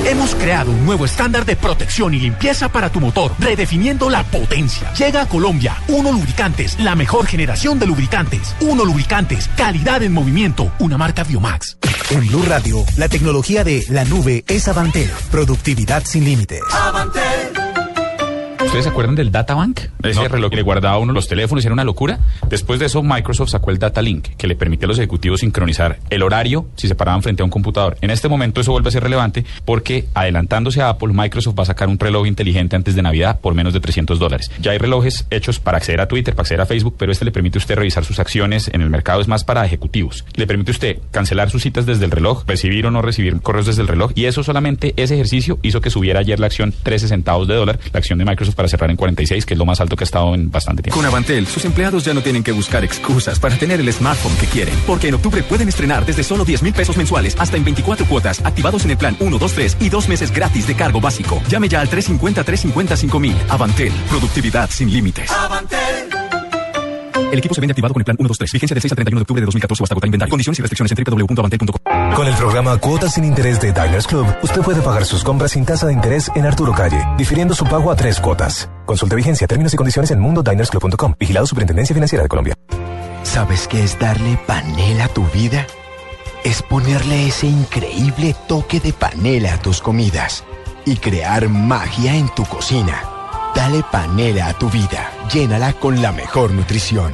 Hemos creado un nuevo estándar de protección y limpieza para tu motor, redefiniendo la potencia. Llega a Colombia, Uno Lubricantes, la mejor generación de lubricantes. Uno Lubricantes, calidad en movimiento, una marca Biomax. En Blue Radio, la tecnología de la nube es Avantel. Productividad sin límites. ¿Ustedes se acuerdan del Data Bank? Ese reloj que le guardaba a uno los teléfonos, era una locura. Después de eso, Microsoft sacó el Data Link, que le permite a los ejecutivos sincronizar el horario si se paraban frente a un computador. En este momento eso vuelve a ser relevante porque, adelantándose a Apple, Microsoft va a sacar un reloj inteligente antes de Navidad por menos de 300 dólares. Ya hay relojes hechos para acceder a Twitter, para acceder a Facebook, pero este le permite a usted revisar sus acciones en el mercado, es más para ejecutivos. Le permite a usted cancelar sus citas desde el reloj, recibir o no recibir correos desde el reloj, y eso solamente, ese ejercicio hizo que subiera ayer la acción 13 centavos de dólar, la acción de Microsoft para cerrar en 46, que es lo más alto que ha estado en bastante tiempo. Con Avantel, sus empleados ya no tienen que buscar excusas para tener el smartphone que quieren. Porque en octubre pueden estrenar desde solo 10 mil pesos mensuales hasta en 24 cuotas, activados en el plan 1, 2, 3 y dos meses gratis de cargo básico. Llame ya al 350-350 mil. Avantel, productividad sin límites. El equipo se vende activado con el plan 1, 2, 3. Vigencia del 6 al 31 de octubre de 2014 o hasta agotar inventario. Condiciones y restricciones en www.avantel.com. Con el programa Cuotas sin Interés de Diners Club, usted puede pagar sus compras sin tasa de interés en Arturo Calle, difiriendo su pago a tres cuotas. Consulte vigencia, términos y condiciones en mundodinersclub.com. Vigilado Superintendencia Financiera de Colombia. ¿Sabes qué es darle panela a tu vida? Es ponerle ese increíble toque de panela a tus comidas y crear magia en tu cocina. Dale panela a tu vida. Llénala con la mejor nutrición.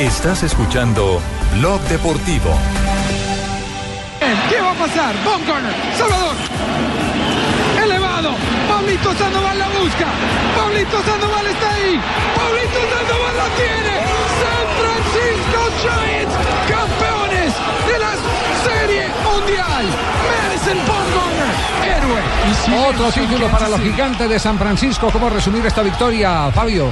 Estás escuchando Blog Deportivo. ¿Qué va a pasar? Von Corner, Salvador. Elevado. Pablito Sandoval la busca. Pablito Sandoval está ahí. Pablito Sandoval la tiene. San Francisco Giants, campeones de la Serie Mundial. Madison Bumgarner, héroe. Y si Otro título para los gigantes de San Francisco. ¿Cómo resumir esta victoria, Fabio?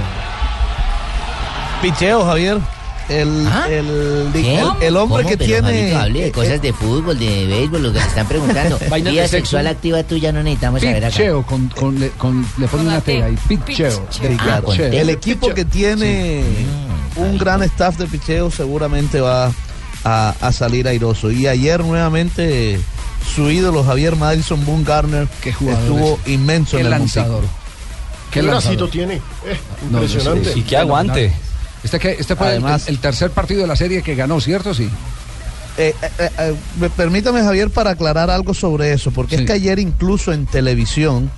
Picheo, Javier. El, el, ¿Qué? el, el hombre ¿Cómo? que Pero, tiene. Hable de cosas de fútbol, de béisbol, lo que te están preguntando. <laughs> Vida sexual activa tuya no necesitamos saber acá. Picheo, con, con, le, con- le pone una T ahí. Picheo. Sí, claro. Picheo. el equipo que tiene un gran staff de picheo seguramente va a, a salir airoso. Y ayer nuevamente su ídolo Javier Madison Boone Garner jugador estuvo ese. inmenso Qué en el lanzador. montículo. ¿Qué bracito tiene? Eh, No, no, impresionante. sí, sí, fenomenal. Este, que, este fue el- Además- el, el tercer partido de la serie que ganó, ¿cierto? Sí. Eh, eh, eh, me- permítame, Javier, para aclarar algo sobre eso, porque es que ayer incluso en televisión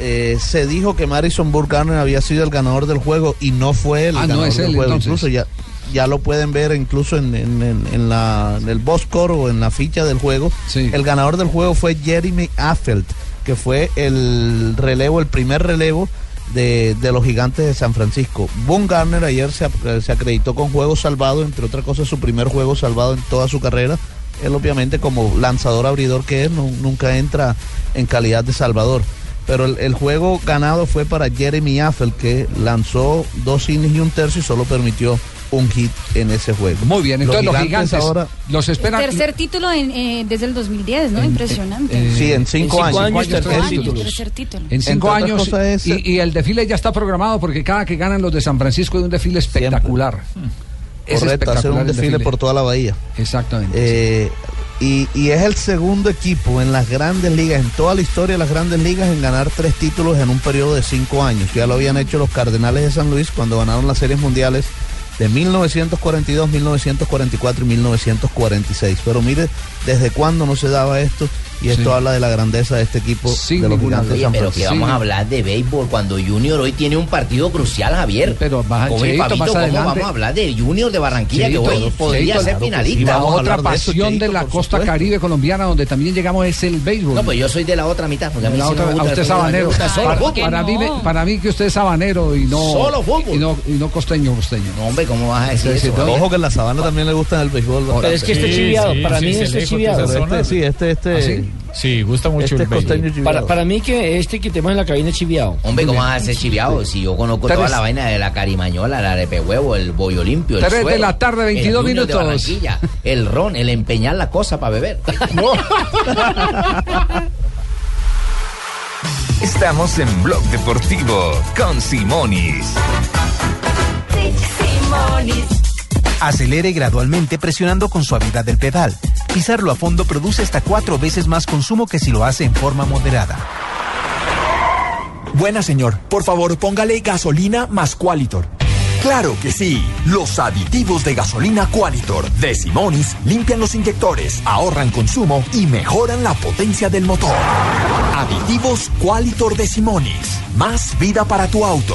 eh, se dijo que Madison Burgarner había sido el ganador del juego y no fue el Ah, no ganador es del él, juego. entonces. Incluso ya, ya lo pueden ver incluso en, en- en- en la, en el box score o en la ficha del juego. El ganador del juego fue Jeremy Affeld, que fue el relevo, el primer relevo de, de los gigantes de San Francisco. Boone Garner ayer se, ap- se acreditó con juego salvado, entre otras cosas su primer juego salvado en toda su carrera. Él obviamente como lanzador abridor que es, nu- nunca entra en calidad de salvador. pero el, el juego ganado fue para Jeremy Affel, que lanzó dos innings y un tercio y solo permitió un hit en ese juego. Muy bien, entonces los gigantes, ahora... los esperan. Tercer título en, eh, desde el 2010, ¿no? Impresionante. sí, en cinco, En cinco años. años, tercer título. título. Tercer título. En cinco años es- y, y el desfile ya está programado porque cada que ganan los de San Francisco es un desfile espectacular. Es Correcto, hacer un desfile, por toda la bahía. Exactamente. Eh, y, y es el segundo equipo en las grandes ligas, en toda la historia de las grandes ligas, en ganar tres títulos en un periodo de cinco años. Ya lo habían hecho los Cardenales de San Luis cuando ganaron las series mundiales de 1942, 1944 y 1946. Pero mire, desde cuándo no se daba esto y esto Sí. habla de la grandeza de este equipo de los gigantes de Oye, San pero que vamos a hablar de béisbol cuando Junior hoy tiene un partido crucial, Javier. Pero ¿Cómo, Cheito, Fabito, más cómo adelante- vamos a hablar de Junior de Barranquilla Cheito, que hoy podría ser finalista? La otra pasión de la costa caribe colombiana donde también llegamos es el béisbol. No, pues yo soy de la otra mitad. Porque a mí La sí otra- me gusta a usted sabanero. gusta solo Para, para mí, me- para mí que usted es sabanero y no. Solo fútbol. Y no, y no costeño, costeño. No, hombre, ¿cómo vas a decir eso? Ojo que en la sabana también le gusta el béisbol. Pero es que este chiviado, para mí este de chiviado. sí, este, este. ¿Ah, sí? Gusta mucho Este. Para, para mí que este que tenemos en la cabina es chiviado. Hombre, ¿cómo vas a ser chiviado? Si yo conozco Tres. toda la vaina de la carimañola, el arepe huevo, el bollo limpio, el Tres de la tarde, 22 el de minutos. El ron, el empeñar la cosa para beber. <laughs> Estamos en Blog Deportivo con Simonis. Acelere gradualmente presionando con suavidad el pedal. Pisarlo a fondo produce hasta cuatro veces más consumo que si lo hace en forma moderada. Buena señor, por favor póngale gasolina más Qualitor. Claro que sí, los aditivos de gasolina Qualitor de Simonis limpian los inyectores, ahorran consumo y mejoran la potencia del motor. Aditivos Qualitor de Simonis, más vida para tu auto.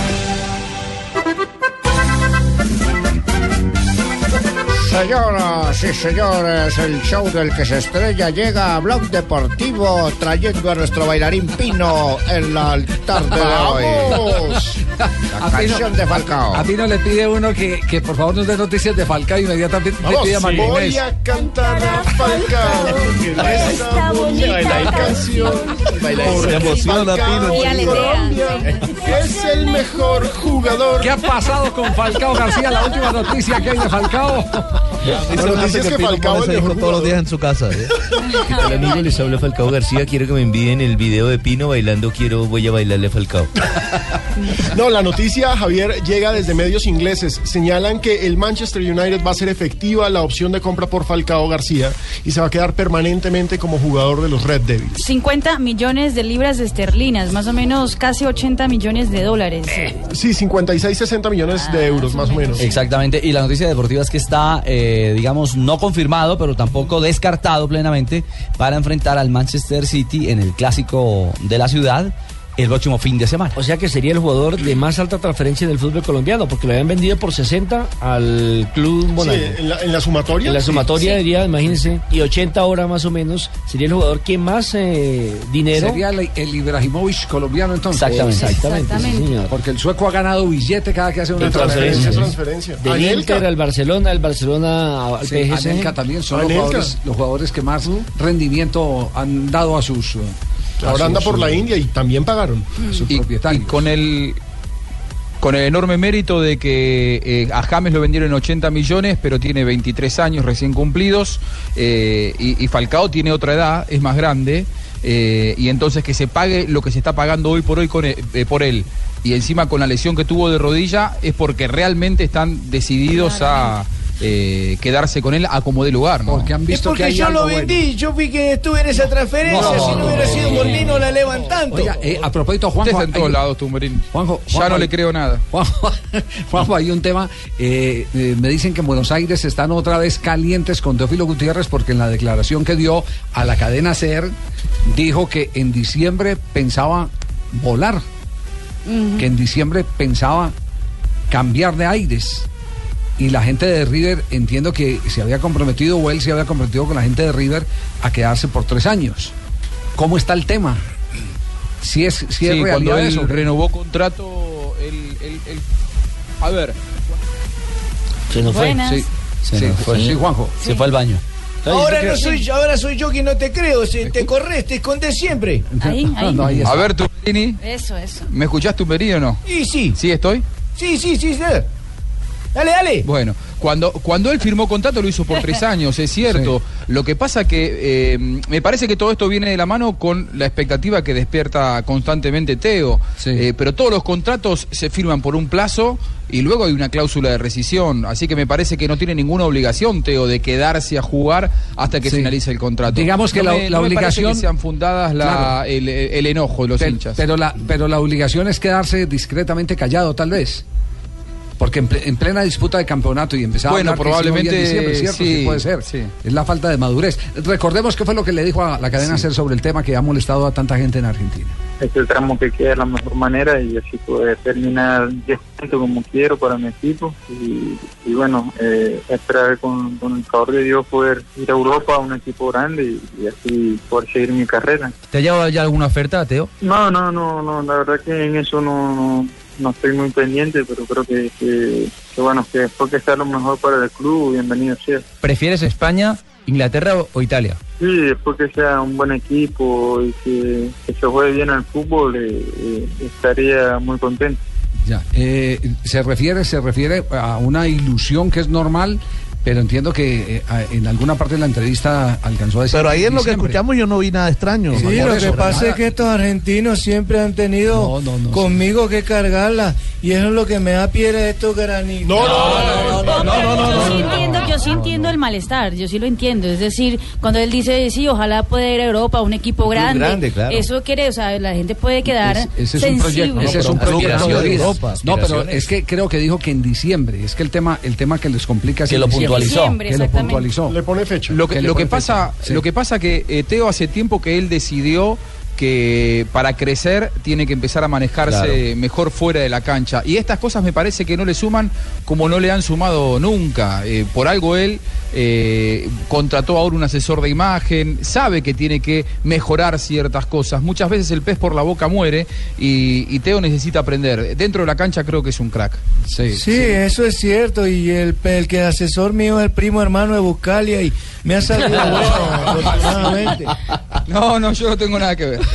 Señoras y señores, el show del que se estrella llega a Blog Deportivo trayendo a nuestro bailarín Pino en la altar de <laughs> hoy. ¡Vamos! La A Pino- canción de Falcao. A Pino le pide uno que, que por favor nos dé noticias de Falcao y inmediatamente le Vamos, pide a María voy a cantar a Falcao esta bonita canción. Se emociona, Pino. Es el mejor jugador. ¿Qué ha pasado con Falcao García? La última noticia que hay de Falcao. La noticia es que Falcao es el mejor todos los días en su casa. ¿eh? Hola amigo, les habla Falcao García. Quiero que me envíen el video de Pino bailando. Quiero, voy a bailarle a Falcao. <laughs> No, la noticia, Javier, llega desde medios ingleses. Señalan que el Manchester United va a ser efectiva la opción de compra por Falcao García y se va a quedar permanentemente como jugador de los Red Devils. 50 millones de libras esterlinas, más o menos casi 80 millones de dólares. Sí, 56, 60 millones de euros, más o menos. Exactamente, y la noticia deportiva es que está, eh, digamos, no confirmado, pero tampoco descartado plenamente para enfrentar al Manchester City en el clásico de la ciudad el próximo fin de semana. O sea que sería el jugador de más alta transferencia del fútbol colombiano, porque lo habían vendido por 60 al Club Sí, Monaco. en la, en la sumatoria. En la sumatoria Sí. diría, imagínense, y 80 ahora más o menos, sería el jugador que más eh, dinero. Sería el, el Ibrahimovic colombiano entonces. Exactamente. Exactamente, sí, Exactamente. señor. Porque el sueco ha ganado billete cada que hace una En transferencia. transferencia. Del Anelka. Inter al Barcelona, del Barcelona al Sí, PSG. También son los jugadores, los jugadores que más rendimiento han dado a sus, Ahora anda por la India y también pagaron. a sus Y, y propietarios. con el con el enorme mérito de que eh, a James lo vendieron en 80 millones, pero tiene 23 años recién cumplidos, eh, y, y Falcao tiene otra edad, es más grande, eh, y entonces que se pague lo que se está pagando hoy por hoy con, por él, y encima con la lesión que tuvo de rodilla, es porque realmente están decididos a eh, quedarse con él a como de lugar. ¿no? Porque han Es visto que porque hay yo algo lo bueno. vendí, yo fui que estuve en esa transferencia, No, si no hubiera no, sido no. Molino la levantanto. Oiga, eh, a propósito, Usted Juanjo, está en todos hay- lados, Tumberín. Juanjo, ya Juanjo, no hay- le creo nada. Juanjo, <laughs> Juanjo, hay un tema. eh, eh, me dicen que en Buenos Aires están otra vez calientes con Teófilo Gutiérrez porque en la declaración que dio a la cadena SER dijo que en diciembre pensaba volar, que en diciembre pensaba cambiar de aires. Y la gente de River, entiendo que se había comprometido, o él se había comprometido con la gente de River a quedarse por tres años. ¿Cómo está el tema? Si es, si es Sí, realidad cuando él eso. renovó contrato, él, él- él- a ver, Se nos Buenas. Sí. Se Sí, nos fue. sí, Juanjo. Se fue al baño. Ahora no soy yo, ahora soy yo quien no te creo. Se, te corres, te escondes siempre. <laughs> Ahí, ahí. A ver, Tumberini, Eso, eso. ¿me escuchás Tumberini o no? Sí, sí. ¿Sí estoy? Sí, sí, sí, sí. Dale, dale. Bueno, cuando, cuando él firmó contrato lo hizo por tres <laughs> años, es cierto. Lo que pasa que eh, me parece que todo esto viene de la mano con la expectativa que despierta constantemente Teo. Eh, pero todos los contratos se firman por un plazo y luego hay una cláusula de rescisión. Así que me parece que no tiene ninguna obligación, Teo, de quedarse a jugar hasta que Sí. finalice el contrato. Digamos que No la- me- la no me parece obligación- que sean fundadas la- Claro. el, el enojo de los Pe- hinchas. Pero la, pero la obligación es quedarse discretamente callado, tal vez. Porque en, en plena disputa de campeonato y empezaba Bueno, a si no probablemente diciembre, ¿cierto? sí, Sí, puede ser. sí. Es la falta de madurez. Recordemos qué fue lo que le dijo a la cadena Sí. SER sobre el tema que ha molestado a tanta gente en Argentina. es el tramo que queda de la mejor manera y así poder terminar 10 puntos como quiero para mi equipo y, y bueno, eh, esperar con, con el favor de Dios poder ir a Europa a un equipo grande y, y así poder seguir mi carrera. ¿Te ha llegado ya alguna oferta, Teo? No, no, no, no, la verdad que en eso no, no, no estoy muy pendiente, pero creo que, que, que bueno, que después que sea lo mejor para el club, bienvenido sea. ¿Prefieres España, Inglaterra o- Italia? Sí, después que sea un buen equipo y que, que se juegue bien al fútbol, eh, eh, estaría muy contento. Ya. Eh, se refiere, se refiere a una ilusión que es normal, pero entiendo que eh, en alguna parte de la entrevista alcanzó a decir. Pero ahí en lo que escuchamos yo no vi nada extraño. Sí, lo que pasa es que estos argentinos siempre han tenido conmigo que cargarla y eso es lo que me da piedra de estos granitos. No, no, no, Yo sí entiendo, yo sí entiendo el malestar, yo sí lo entiendo. Es decir, cuando él dice, sí, ojalá pueda ir a Europa, a un equipo grande, grande, claro. eso quiere, o sea, la gente puede quedar Es- ese es un sensible. proyecto, ese es un proyecto de. Europa, No, pero es que creo que dijo que en diciembre. Es que el tema, el tema que les complica es Que en lo diciembre. Puntualizó. Que lo puntualizó. Le pone fecha. Lo que, lo que pasa, fecha, sí. lo que pasa que eh, Teo hace tiempo que él decidió que para crecer tiene que empezar a manejarse Claro. mejor fuera de la cancha. Y estas cosas me parece que no le suman como no le han sumado nunca. Eh, por algo él eh, contrató ahora un asesor de imagen, sabe que tiene que mejorar ciertas cosas. Muchas veces el pez por la boca muere y, y Teo necesita aprender. Dentro de la cancha creo que es un crack. Sí, Sí, eso es cierto. Y el, el que asesor mío es el primo hermano de Buscalia y me ha salido <laughs> bueno, afortunadamente. No, no, yo no tengo nada que ver. <laughs>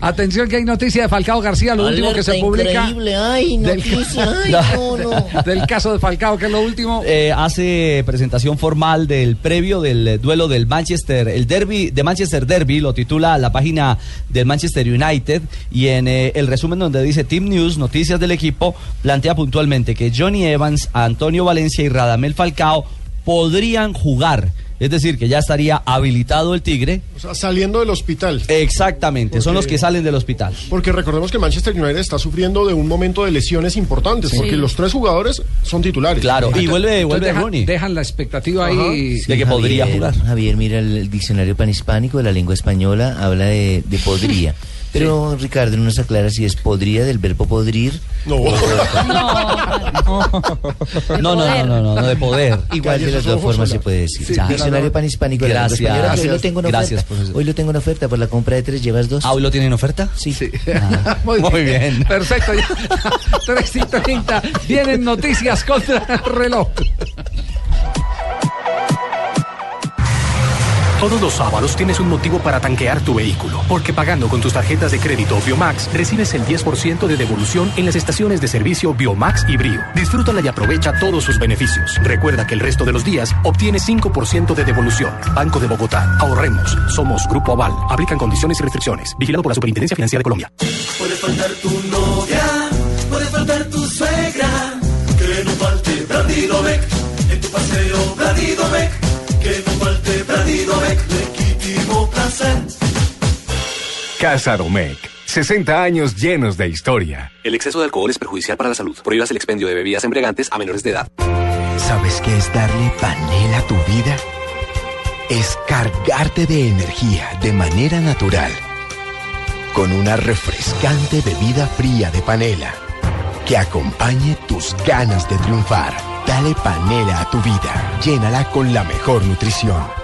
Atención que hay noticia de Falcao García, lo último que se publica. increíble, ay, del- noticia, ay, <laughs> no, no. Del caso de Falcao, que es lo último. Eh, hace presentación formal del previo del eh, duelo del Manchester, el derby de Manchester Derby, lo titula la página del Manchester United y en eh, el resumen donde dice Team News, noticias del equipo, plantea puntualmente que Johnny Evans, Antonio Valencia y Radamel Falcao podrían jugar. Es decir, que ya estaría habilitado el Tigre. O sea, saliendo del hospital. Exactamente, son los que salen del hospital. Porque recordemos que Manchester United está sufriendo de un momento de lesiones importantes, Sí. porque los tres jugadores son titulares. Claro, y vuelve, Entonces vuelve dejan, Rooney. dejan la expectativa ahí. De que podría Javier, jugar. Javier, mira el, el diccionario panhispánico de la lengua española, habla de, de podría. <laughs> Pero Ricardo no nos aclara si es podría del verbo podrir. No. <laughs> No, no, no, no, no, no, de poder. Igual de las dos formas se puede decir. Sí, Diccionario panhispánico de la lengua Gracias. española, hoy lo tengo en Gracias, oferta. profesor. Hoy lo tengo en oferta por la compra de tres, llevas dos. Ah, ¿hoy lo tienen en oferta? Sí. <laughs> Muy, Muy bien. Perfecto. <laughs> 3 y 30. Vienen noticias contra el reloj. Todos los sábados tienes un motivo para tanquear tu vehículo, porque pagando con tus tarjetas de crédito Biomax recibes el 10% de devolución en las estaciones de servicio Biomax y Brio. Disfrútala y aprovecha todos sus beneficios. Recuerda que el resto de los días obtienes 5% de devolución. Banco de Bogotá. Ahorremos. Somos Grupo Aval. Aplican condiciones y restricciones. Vigilado por la Superintendencia Financiera de Colombia. Puede faltar tu novia, puede faltar tu suegra, que no falte Brandinovec en tu paseo Brandinovec, Casa Domecq. 60 años llenos de historia. El exceso de alcohol es perjudicial para la salud. Prohíbas el expendio de bebidas embriagantes a menores de edad. ¿Sabes qué es darle panela a tu vida? Es cargarte de energía de manera natural. Con una refrescante bebida fría de panela que acompañe tus ganas de triunfar. Dale panela a tu vida. Llénala con la mejor nutrición.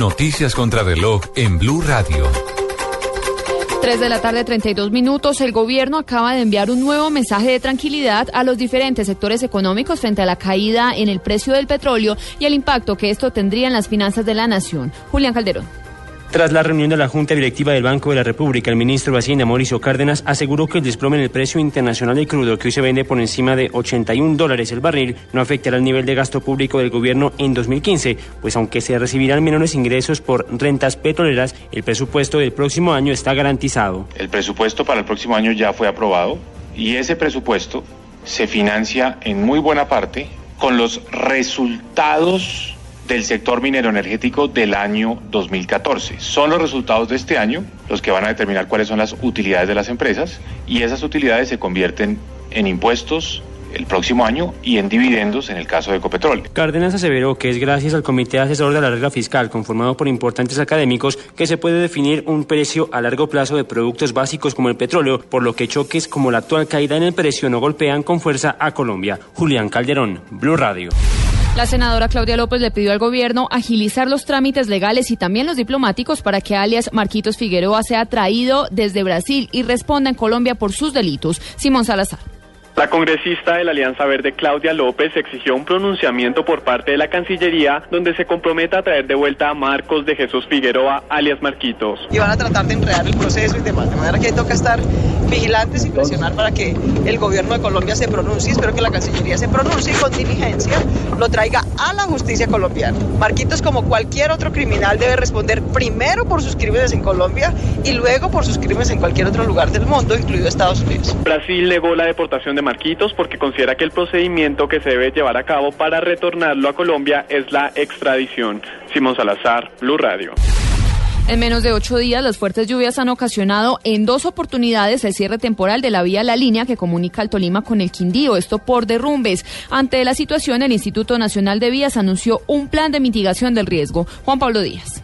Noticias contra reloj en Blue Radio. 3 de la tarde, 32 minutos. El gobierno acaba de enviar un nuevo mensaje de tranquilidad a los diferentes sectores económicos frente a la caída en el precio del petróleo y el impacto que esto tendría en las finanzas de la nación. Julián Calderón. Tras la reunión de la Junta Directiva del Banco de la República, el ministro de Hacienda, Mauricio Cárdenas, aseguró que el desplome en el precio internacional del crudo, que hoy se vende por encima de 81 dólares el barril, no afectará el nivel de gasto público del gobierno en 2015, pues aunque se recibirán menores ingresos por rentas petroleras, el presupuesto del próximo año está garantizado. El presupuesto para el próximo año ya fue aprobado y ese presupuesto se financia en muy buena parte con los resultados del sector minero energético del año 2014. Son los resultados de este año los que van a determinar cuáles son las utilidades de las empresas y esas utilidades se convierten en impuestos el próximo año y en dividendos en el caso de Ecopetrol. Cárdenas aseveró que es gracias al Comité Asesor de la Regla Fiscal, conformado por importantes académicos, que se puede definir un precio a largo plazo de productos básicos como el petróleo, por lo que choques como la actual caída en el precio no golpean con fuerza a Colombia. Julián Calderón, Blue Radio. La senadora Claudia López le pidió al gobierno agilizar los trámites legales y también los diplomáticos para que alias Marquitos Figueroa sea traído desde Brasil y responda en Colombia por sus delitos. Simón Salazar. La congresista de la Alianza Verde, Claudia López, exigió un pronunciamiento por parte de la Cancillería donde se comprometa a traer de vuelta a Marcos de Jesús Figueroa, alias Marquitos. Y van a tratar de enredar el proceso y demás. De manera que toca estar vigilantes y presionar para que el gobierno de Colombia se pronuncie. Espero que la Cancillería se pronuncie y con diligencia lo traiga a la justicia colombiana. Marquitos, como cualquier otro criminal, debe responder primero por sus crímenes en Colombia y luego por sus crímenes en cualquier otro lugar del mundo, incluido Estados Unidos. Brasil negó la deportación de Marquitos porque considera que el procedimiento que se debe llevar a cabo para retornarlo a Colombia es la extradición. Simón Salazar, Blue Radio. En menos de ocho días, las fuertes lluvias han ocasionado en dos oportunidades el cierre temporal de la vía La Línea que comunica al Tolima con el Quindío, esto por derrumbes. Ante la situación, el Instituto Nacional de Vías anunció un plan de mitigación del riesgo. Juan Pablo Díaz.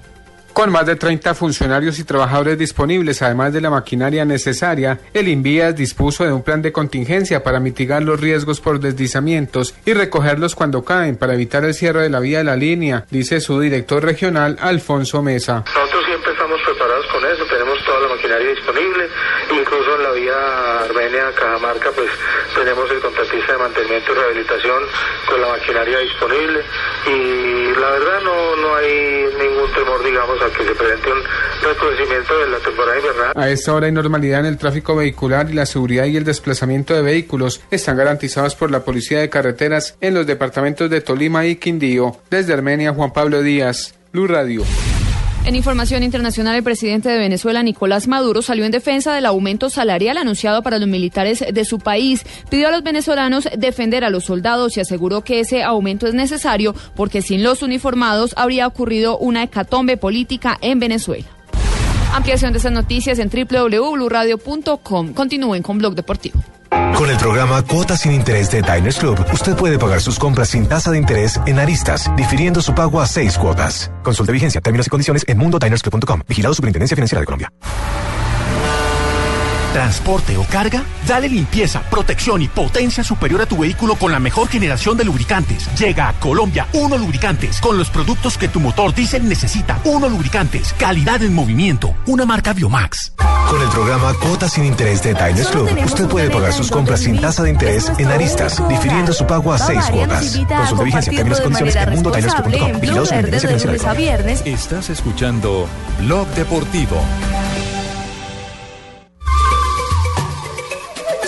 Con más de 30 funcionarios y trabajadores disponibles, además de la maquinaria necesaria, el Invías dispuso de un plan de contingencia para mitigar los riesgos por deslizamientos y recogerlos cuando caen para evitar el cierre de la vía de la línea, dice su director regional Alfonso Mesa. Nosotros siempre estamos preparados con eso, tenemos toda la maquinaria disponible, incluso en la vía Armenia-Cajamarca pues tenemos el contratista de mantenimiento y rehabilitación con la maquinaria disponible y la verdad no, no hay ningún temor digamos a que se presente un recrudecimiento de la temporada invernal. A esta hora hay normalidad en el tráfico vehicular y la seguridad y el desplazamiento de vehículos están garantizados por la Policía de Carreteras en los departamentos de Tolima y Quindío. Desde Armenia, Juan Pablo Díaz, Blue Radio. En información internacional, el presidente de Venezuela, Nicolás Maduro, salió en defensa del aumento salarial anunciado para los militares de su país. Pidió a los venezolanos defender a los soldados y aseguró que ese aumento es necesario porque sin los uniformados habría ocurrido una hecatombe política en Venezuela. Ampliación de estas noticias en www.bluradio.com. Continúen con Blog Deportivo. Con el programa Cuotas sin Interés de Diners Club, usted puede pagar sus compras sin tasa de interés en aristas, difiriendo su pago a seis cuotas. Consulte vigencia, términos y condiciones en mundodinersclub.com. Vigilado Superintendencia Financiera de Colombia. Transporte o carga, dale limpieza, protección y potencia superior a tu vehículo con la mejor generación de lubricantes. Llega a Colombia Uno Lubricantes con los productos que tu motor diésel necesita. Uno Lubricantes, calidad en movimiento, una marca Biomax. Con el programa Cuotas sin Interés de Diners Club, usted puede pagar sus compras sin tasa de interés en Aristas, difiriendo su pago a seis cuotas. Consulte vigencia, términos y condiciones en. Vigilados Financiera. Estás escuchando Blog Deportivo.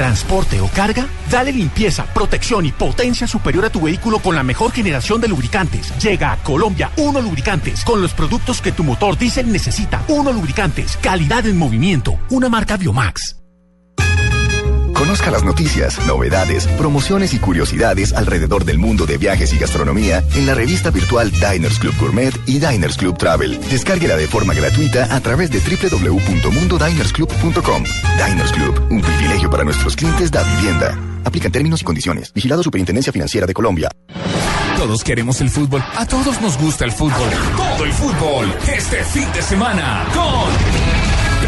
transporte o carga, dale limpieza, protección y potencia superior a tu vehículo con la mejor generación de lubricantes. Llega a Colombia Uno Lubricantes con los productos que tu motor diésel necesita. Uno Lubricantes, calidad en movimiento, una marca Biomax. Conozca las noticias, novedades, promociones y curiosidades alrededor del mundo de viajes y gastronomía en la revista virtual Diners Club Gourmet y Diners Club Travel. Descárguela de forma gratuita a través de www.mundodinersclub.com. Diners Club, un privilegio para nuestros clientes da vivienda. Aplican términos y condiciones. Vigilado Superintendencia Financiera de Colombia. Todos queremos el fútbol. A todos nos gusta el fútbol. Todo el fútbol. Este fin de semana con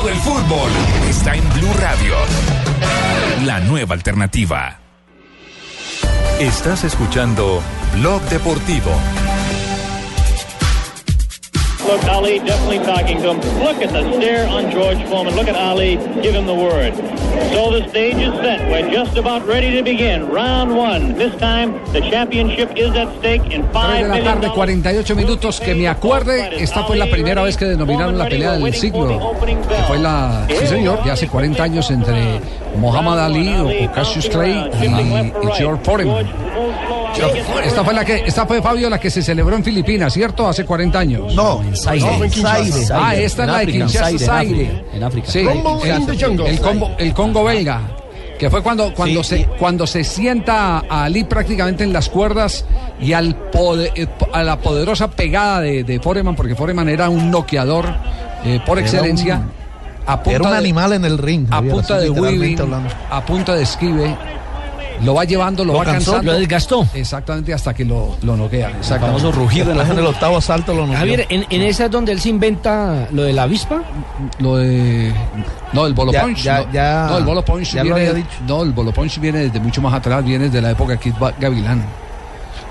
Todo el fútbol está en Blue Radio. La nueva alternativa. Estás escuchando Blog Deportivo. Look, Ali definitely talking to him. Look at the stare on George Foreman. Look at Ali give him the word. So the stage is set. We're just about ready to begin. Round one. This time, the championship is at stake in 3 five de la tarde, 48 minutos. Que me acuerde, esta fue la primera vez que denominaron la pelea del siglo. Que fue la, sí señor, ya hace 40 años entre Muhammad Ali o, o Cassius Clay y, y George Foreman. Esta fue la que, esta fue Fabio la que se celebró en Filipinas, ¿cierto? Hace 40 años. No, Zaire. en Kinshasa. Ah, esta es la de. Kinshasa, Zaire, en Zaire. África, en África. Sí, el, Congo, el Congo belga. Que fue cuando, cuando, se, cuando se sienta a Ali prácticamente en las cuerdas y al pode- eh, a la poderosa pegada de, de Foreman, porque Foreman era un noqueador eh, por Era excelencia. un- a punta Era un de- animal en el ring. a punta de weaving, a punta de esquive, lo va llevando, lo, Lo va cansó, cansando. lo desgastó. Exactamente, hasta que lo, lo noquea. Exactamente. famoso rugido en la- en el octavo asalto lo noqueó. Javier, en- en esa es donde él se inventa lo de la avispa. Lo de. No, el bolo Ya- punch. ya- no, ya- no, el bolo punch ya lo viene. había dicho. No, el bolo punch viene desde mucho más atrás, viene desde la época de Kid Gavilán.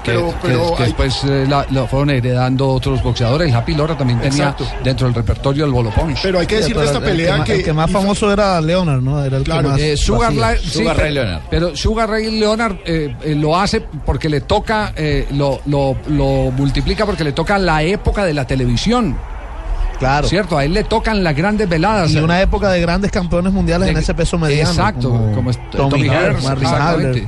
Que, Pero- que- pero que hay- después eh, la- lo fueron heredando otros boxeadores. Happy Lora también tenía Exacto. dentro del repertorio el bolo punch. Pero hay que decir de esta pelea el que, El que más famoso era Leonard, ¿no? Era el que más. Eh, Sugar. La- sí, pero, Pero Sugar Ray Leonard eh, eh, lo hace porque le toca, eh, lo, lo, lo multiplica porque le toca la época de la televisión. Claro. Cierto, a él le tocan las grandes veladas. Y una época de grandes campeones mundiales en ese peso mediano. Exacto, como, es- Tommy Hearns, Marvin exactamente.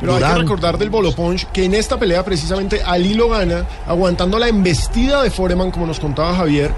Pero hay que recordar del Bolo Punch que en esta pelea precisamente Ali lo gana aguantando la embestida de Foreman, como nos contaba Javier,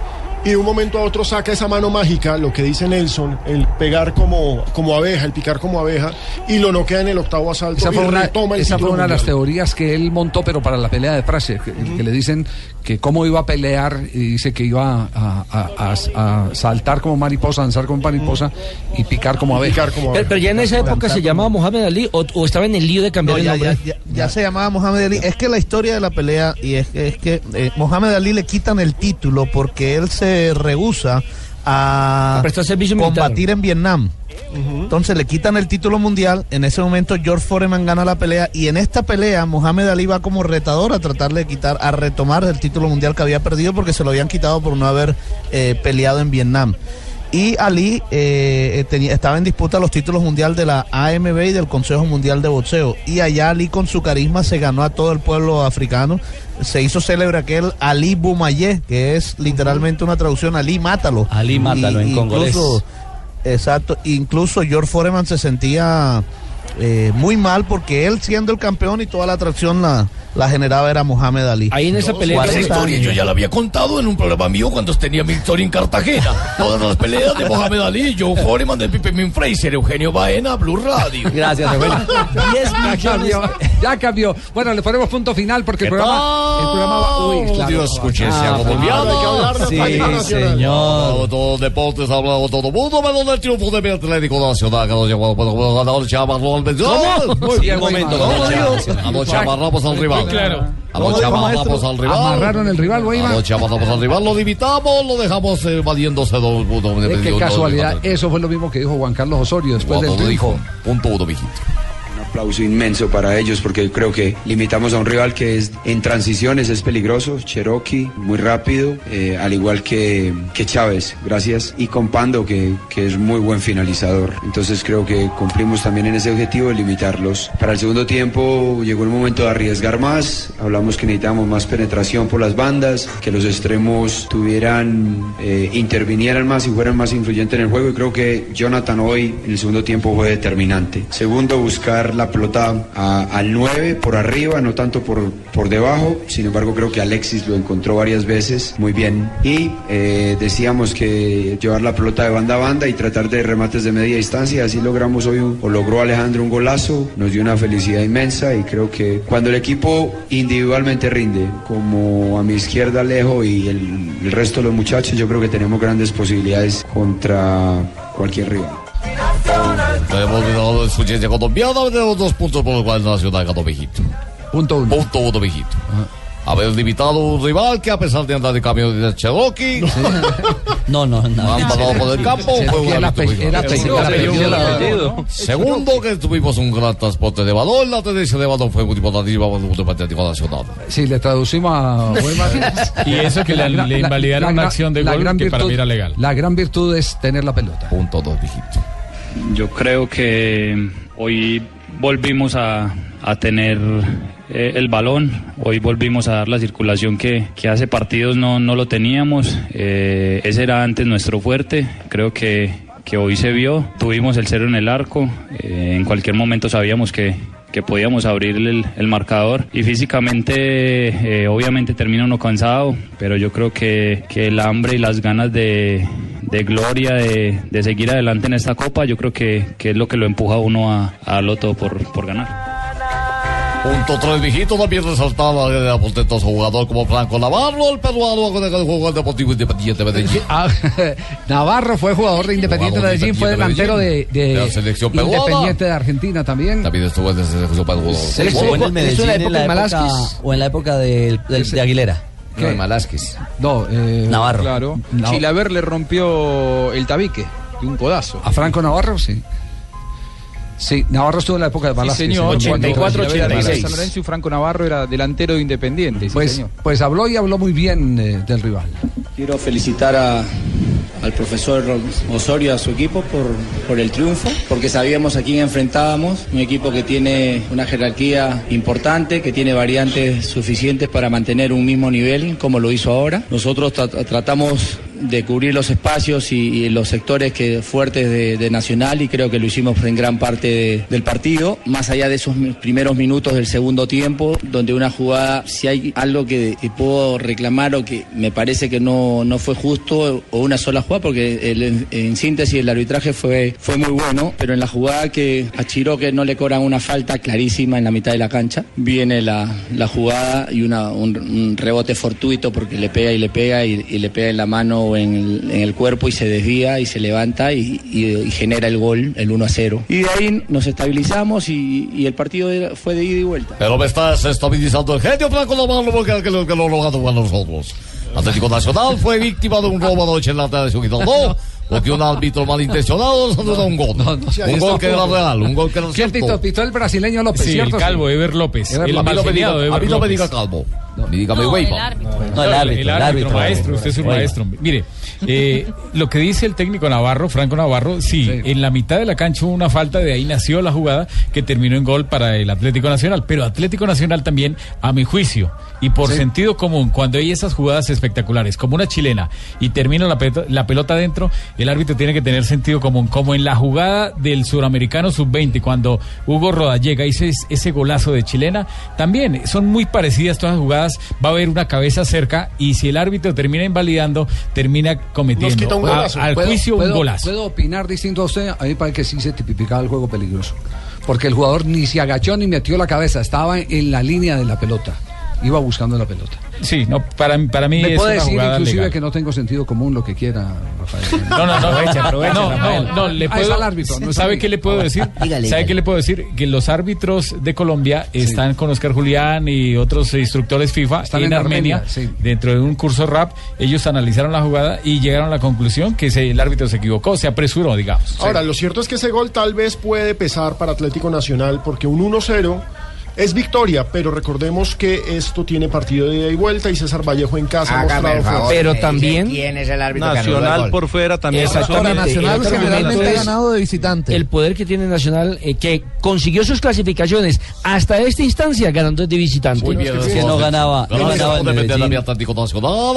y de un momento a otro saca esa mano mágica, lo que dice Nelson, el pegar como, como abeja, el picar como abeja, y lo noquea en el octavo asalto Esa y fue, una, retoma el esa fue una de las teorías que él montó, pero para la pelea de Fraser, que, que le dicen que cómo iba a pelear, y dice que iba a, a- a- a saltar como mariposa, danzar como mariposa y picar como abeja. Pero- pero ya en esa época se llamaba Mohamed Ali o, estaba en el lío de No, ya, ya- ya- ya. se llamaba Mohamed Ali. Es que la historia de la pelea, y es, que- es que eh, Mohamed Ali le quitan el título porque él se rehúsa a, A militar. combatir en Vietnam. Entonces le quitan el título mundial. En ese momento George Foreman gana la pelea. Y en esta pelea Mohamed Ali va como retador a tratarle de quitar, a retomar el título mundial que había perdido porque se lo habían quitado por no haber eh, peleado en Vietnam. Y Ali eh, tenía, estaba en disputa los títulos mundial de la AMB y del Consejo Mundial de Boxeo. Y allá Ali con su carisma se ganó a todo el pueblo africano. Se hizo célebre aquel Ali Bumayé, que es literalmente una traducción Ali Mátalo. Ali Mátalo en congolés. Exacto, incluso George Foreman se sentía eh, muy mal porque él siendo el campeón y toda la atracción la, la generaba era Mohamed Ali. Ahí en esa pelea. Esa historia yo ya la había contado en un programa mío cuando tenía mi historia en Cartagena. Todas las peleas de Mohamed Ali, Joe Foreman, de Pipe Min Fraser, Eugenio Baena, Blue Radio. Gracias, Eugenio. <laughs> ya cambió, ya cambió. Bueno, le ponemos punto final porque el programa, el programa va. Uy, claro. Dios, escuche, se ha colombiano. Sí, señor. Hablado todo deportes, ha hablado todo mundo, pero del triunfo de mi Atlético Nacional, que nos llevó, bueno, bueno, ganador, chamarró al. Sí, al momento. Anoche amarramos al rival. Claro. Amarramos al rival. Amarraron el rival. Anoche amarramos al rival, lo limitamos, lo dejamos eh, valiéndose dos puntos. Qué casualidad. Eso fue lo mismo que dijo Juan Carlos Osorio después del triunfo. dijo, punto uno, mijito. Aplauso inmenso para ellos porque creo que limitamos a un rival que es en transiciones es peligroso, Cherokee muy rápido, eh, al igual que, que Chávez, gracias, y con Pando que, que es muy buen finalizador. Entonces creo que cumplimos también en ese objetivo de limitarlos. Para el segundo tiempo llegó el momento de arriesgar más, hablamos que necesitábamos más penetración por las bandas, que los extremos tuvieran, eh, intervinieran más y fueran más influyentes en el juego y creo que Jonathan hoy en el segundo tiempo fue determinante. Segundo, buscar la pelota a- al 9 por arriba, no tanto por, por debajo. Sin embargo, creo que Alexis lo encontró varias veces muy bien. Y eh, decíamos que llevar la pelota de banda a banda y tratar de remates de media distancia. Así logramos hoy, un- o logró Alejandro un golazo. Nos dio una felicidad inmensa y creo que cuando el equipo individualmente rinde, como a mi izquierda Alejo y el, el resto de los muchachos, yo creo que tenemos grandes posibilidades contra cualquier rival. Tenemos ganador de sugerencia colombiana, tenemos dos puntos por los cuales Nacional ganó, mijito. Punto uno. Punto uno, mijito. Haber limitado un rival que a pesar de andar de camión de Cherokee, No, <laughs> no, no. han pasado por el campo, fue un era. Segundo, que tuvimos un gran transporte de balón, la tendencia de balón fue muy importante y vamos a un Atlético Nacional. Sí, le traducimos a. <laughs> Y eso que le- le invalidaron una acción de gol que para mí era legal. La gran virtud es tener la pelota. Punto dos, mijito. Yo creo que hoy volvimos a, a tener eh, el balón, hoy volvimos a dar la circulación que, que hace partidos no, no lo teníamos, eh, ese era antes nuestro fuerte, creo que, que hoy se vio, tuvimos el cero en el arco, eh, en cualquier momento sabíamos que, que podíamos abrir el, el marcador y físicamente obviamente termina uno cansado, pero yo creo que, que el hambre y las ganas de, de gloria, de, de seguir adelante en esta copa, yo creo que, que es lo que lo empuja a uno a, a todo por, por ganar. Punto tres, mijito, también resaltaba el aportentoso jugador como Franco Navarro, el peruano con el que jugó el Deportivo Independiente Medellín. Ah, <laughs> Navarro fue jugador de Independiente de Jugador de Medellín, fue delantero de, de De la selección peruana. Independiente de Argentina también. También estuvo en la selección peruana. ¿Él jugó en el Medellín en la época, o en la época de, de- de Aguilera? ¿Qué? Malásquez. No, eh, Navarro. Claro. No. Chilaver le rompió el tabique de un codazo. A Franco Navarro, sí. Sí, Navarro estuvo en la época de Sí, Velázquez. señor. Sí, cuando- 84-86. San Lorenzo y Franco Navarro era delantero de Independiente. Sí, Pues, señor. pues habló y habló muy bien eh, del rival. Quiero felicitar a- al profesor Osorio a su equipo por, por el triunfo, porque sabíamos a quién enfrentábamos, un equipo que tiene una jerarquía importante, que tiene variantes suficientes para mantener un mismo nivel, como lo hizo ahora. Nosotros tra- tratamos de cubrir los espacios y, los sectores que, fuertes de, Nacional y creo que lo hicimos en gran parte de- del partido, más allá de esos primeros minutos del segundo tiempo, donde una jugada, si hay algo que, puedo reclamar o que me parece que no, no fue justo o una sola jugada, porque el- en, síntesis el arbitraje fue, fue muy bueno, pero en la jugada que a Chiroque no le cobran una falta clarísima en la mitad de la cancha, viene la, la jugada y una, un, rebote fortuito porque le pega y le pega y le pega en la mano o en el, en el cuerpo y se desvía y se levanta y, y- y genera el gol, el 1 a 0. Y de ahí nos estabilizamos y, y el partido era- fue de ida y vuelta. Pero me estás estabilizando el genio Franco Navarro porque el que lo, que lo logrado con nosotros. Atlético Nacional fue víctima de un robo anoche en la tarde de su equipo. No, porque un árbitro malintencionado nos anuló un gol. un gol que era real, un gol que era ¿Quién cierto. pitó? Pitó el brasileño López, Sí, el ¿cierto? calvo, Ever López. Ever El López. A mí no me diga, a mí no me diga calvo. Dígame, No, güey. el No, el árbitro, el el árbitro, maestro, usted es un maestro. Mire, Eh, lo que dice el técnico Navarro, Franco Navarro, sí, en la mitad de la cancha hubo una falta, de ahí nació la jugada que terminó en gol para el Atlético Nacional. Pero Atlético Nacional también, a mi juicio, y por sentido común, cuando hay esas jugadas espectaculares, como una chilena, y termina la pelota, la pelota dentro, el árbitro tiene que tener sentido común. Como en la jugada del suramericano sub-20, cuando Hugo Rodallega hizo ese golazo de chilena, también son muy parecidas todas las jugadas. Va a haber una cabeza cerca y si el árbitro termina invalidando, termina cometiendo al juicio un golazo. ¿Puedo opinar distinto a usted? A mí parece que sí se tipificaba el juego peligroso. Porque el jugador ni se agachó ni metió la cabeza, estaba en la línea de la pelota iba buscando la pelota. Sí, no, para, para mí Me es puede una decir jugada inclusive legal. que no tengo sentido común lo que quiera, Rafael. <laughs> No, no, no, no, Rafael. no, no, le puedo, árbitro, no ¿Sabe qué le puedo decir? Dígale, ¿Sabe dígale. qué le puedo decir? Que los árbitros de Colombia están con Oscar Julián y otros instructores FIFA Están en, en Armenia, Armenia, sí. dentro de un curso rap. Ellos analizaron la jugada y llegaron a la conclusión que se- el árbitro se equivocó, se apresuró, digamos. Ahora, lo cierto es que ese gol tal vez puede pesar para Atlético Nacional porque un 1-0 es victoria, pero recordemos que esto tiene partido de ida y vuelta y César Vallejo en casa ha Hágame mostrado me dice ¿Quién es el árbitro el Nacional por fuera también. Exactamente. Nacional generalmente ha ganado de visitante. El poder que tiene Nacional, eh, que consiguió sus clasificaciones hasta esta instancia ganando de visitante. Muy bien, que no ganaba, no ganaba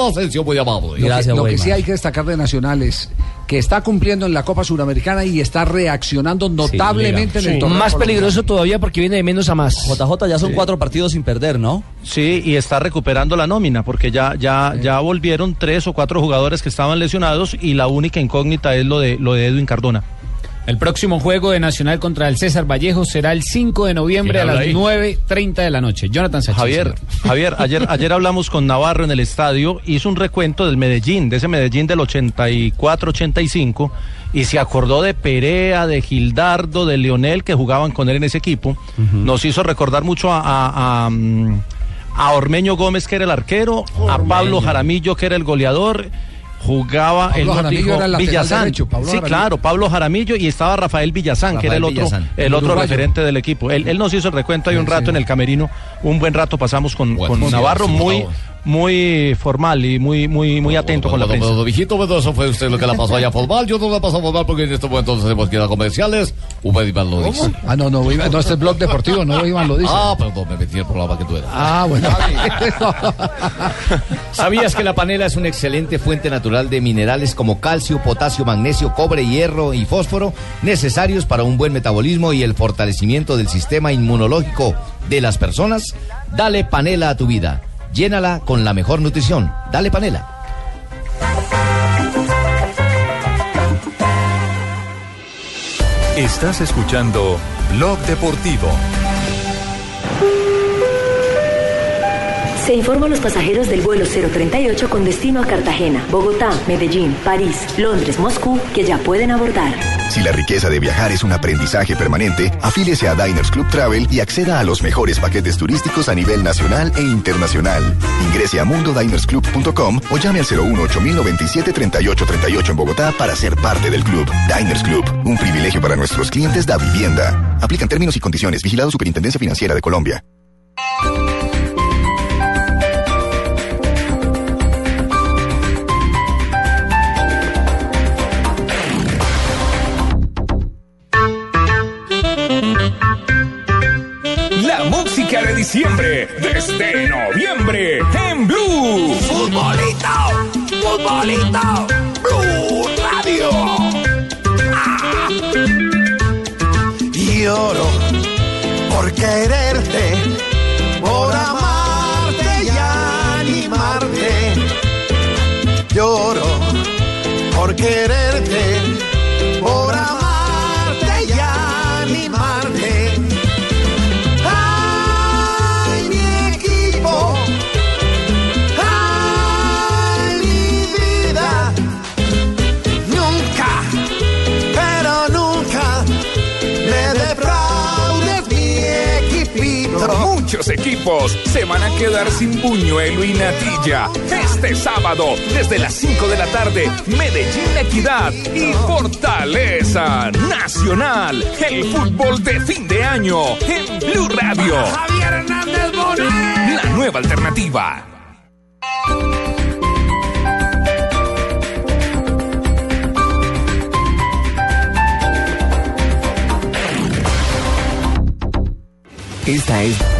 Asensio muy amable. Lo que, lo que sí hay que destacar de Nacional es que está cumpliendo en la Copa Suramericana y está reaccionando notablemente en el torneo. Más peligroso todavía porque viene de menos a más. JJ ya son cuatro partidos sin perder, ¿no? Sí, y está recuperando la nómina, porque ya, ya, ya volvieron tres o cuatro jugadores que estaban lesionados y la única incógnita es lo de, lo de Edwin Cardona. El próximo juego de Nacional contra el César Vallejo será el 5 de noviembre a ¿Quién las habla ahí? 9.30 de la noche. Jonathan Sánchez. Javier, <laughs> Javier, ayer, ayer hablamos con Navarro en el estadio, hizo un recuento del Medellín, de ese Medellín del 84-85, y se acordó de Perea, de Gildardo, de Leonel, que jugaban con él en ese equipo. Nos hizo recordar mucho a, a- a, mm, a Ormeño Gómez, que era el arquero, a Pablo Jaramillo, que era el goleador. Jugaba Pablo nos Jaramillo era el Villazán. derecho, Pablo sí, Jaramillo. claro, Pablo Jaramillo y estaba Rafael Villazán, que era el otro, Villazán. el El otro referente del equipo. Él, él nos hizo el recuento hay un rato en el camerino, un buen rato pasamos con, con sí, Navarro, sí, muy. Muy formal y muy, muy, muy atento con la Bueno, prensa. bueno, viejito, bueno, eso fue usted lo que la pasó allá formal. Yo no la paso formal porque en este momento tenemos que ir a comerciales. Usted Iván lo dice. Ah, no, no, Iván, no, este es blog deportivo, no Iván lo dice. Ah, perdón, me metí el programa que tú eras. Ah, bueno. <laughs> ¿Sabías que la panela es una excelente fuente natural de minerales como calcio, potasio, magnesio, cobre, hierro y fósforo necesarios para un buen metabolismo y el fortalecimiento del sistema inmunológico de las personas? Dale panela a tu vida. Llénala con la mejor nutrición. Dale panela. Estás escuchando Blog Deportivo. Se informa a los pasajeros del vuelo 038 con destino a Cartagena, Bogotá, Medellín, París, Londres, Moscú, que ya pueden abordar. Si la riqueza de viajar es un aprendizaje permanente, afíliese a Diners Club Travel y acceda a los mejores paquetes turísticos a nivel nacional e internacional. Ingrese a mundodinersclub.com o llame al 018 097 3838 en Bogotá para ser parte del club. Diners Club, un privilegio para nuestros clientes da vivienda. Aplican términos y condiciones. Vigilado Superintendencia Financiera de Colombia. Diciembre desde noviembre en Blue. Futbolito, futbolito, Blue Radio. Ah. Lloro por quererte, por amarte y animarte. Lloro por quererte, muchos equipos se van a quedar sin buñuelo y natilla. Este sábado, desde las 5 de la tarde, Medellín Equidad y Fortaleza Nacional. El fútbol de fin de año en Blue Radio. Javier Hernández Bonet. La nueva alternativa. Esta es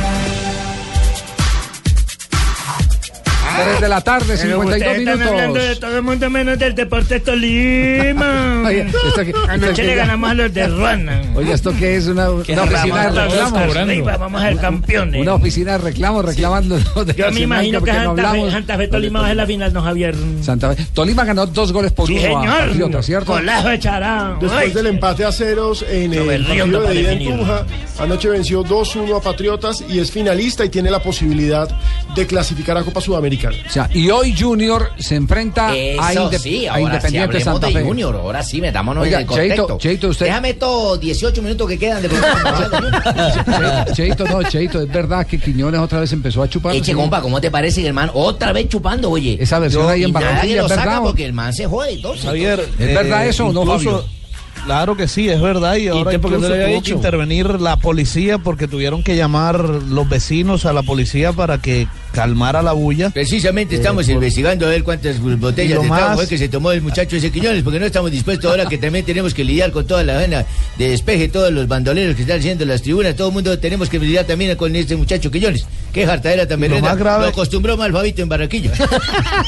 3 de la tarde, 52 Están minutos. hablando de todo el mundo menos del Deportes Tolima. <laughs> Oye, ¿esto qué- esto Anoche le ganamos a los de Ruana. Oye, ¿esto qué es? ¿Una, una oficina de reclamos? arriba, vamos a ser campeones. Una oficina de reclamos reclamando de Yo me imagino que no Santa Fe. Santa Fe Tolima va a ser la final, no Javier. Santa Fe. Tolima ganó dos goles por Sí, uno a señor. Patriota, ¿cierto? Golazo de Chará. Después Ay. del empate a ceros en el partido de ida en. Tunja, anoche venció 2-1 a Patriotas y es finalista y tiene la posibilidad de clasificar a Copa Sudamericana. O sea, y hoy Junior se enfrenta a, Eso sí, a ahora sí Independiente hablemos Santa de Fe. Junior, ahora sí, metámonos Oiga, en el contexto. Cheito, Cheito, usted- Déjame estos 18 minutos que quedan de <laughs> Cheito, no, Cheito, es verdad que Quiñones otra vez empezó a chupar. Eche, compa, ¿cómo te parece, hermano? Otra vez chupando, oye. Esa versión ahí en que Barranquilla, lo ¿es saca verdad? porque el man se jode y todo. Javier, ¿Es verdad eh, eso o no, incluso- Fabio? Claro que sí, es verdad. Y ahora usted por qué no incluso le había tuvo que dicho? intervenir la policía porque tuvieron que llamar los vecinos a la policía para que calmara la bulla. Precisamente Eh, estamos por- investigando a ver cuántas botellas de más- que se tomó el muchacho ese Quiñones, porque no estamos dispuestos ahora que también tenemos que lidiar con toda la vena de despeje, todos los bandoleros que están haciendo las tribunas, todo el mundo tenemos que lidiar también con este muchacho Quiñones. Qué jartadera tan Y lo más grave- Lo acostumbró mal Fabito en Barranquilla. <laughs>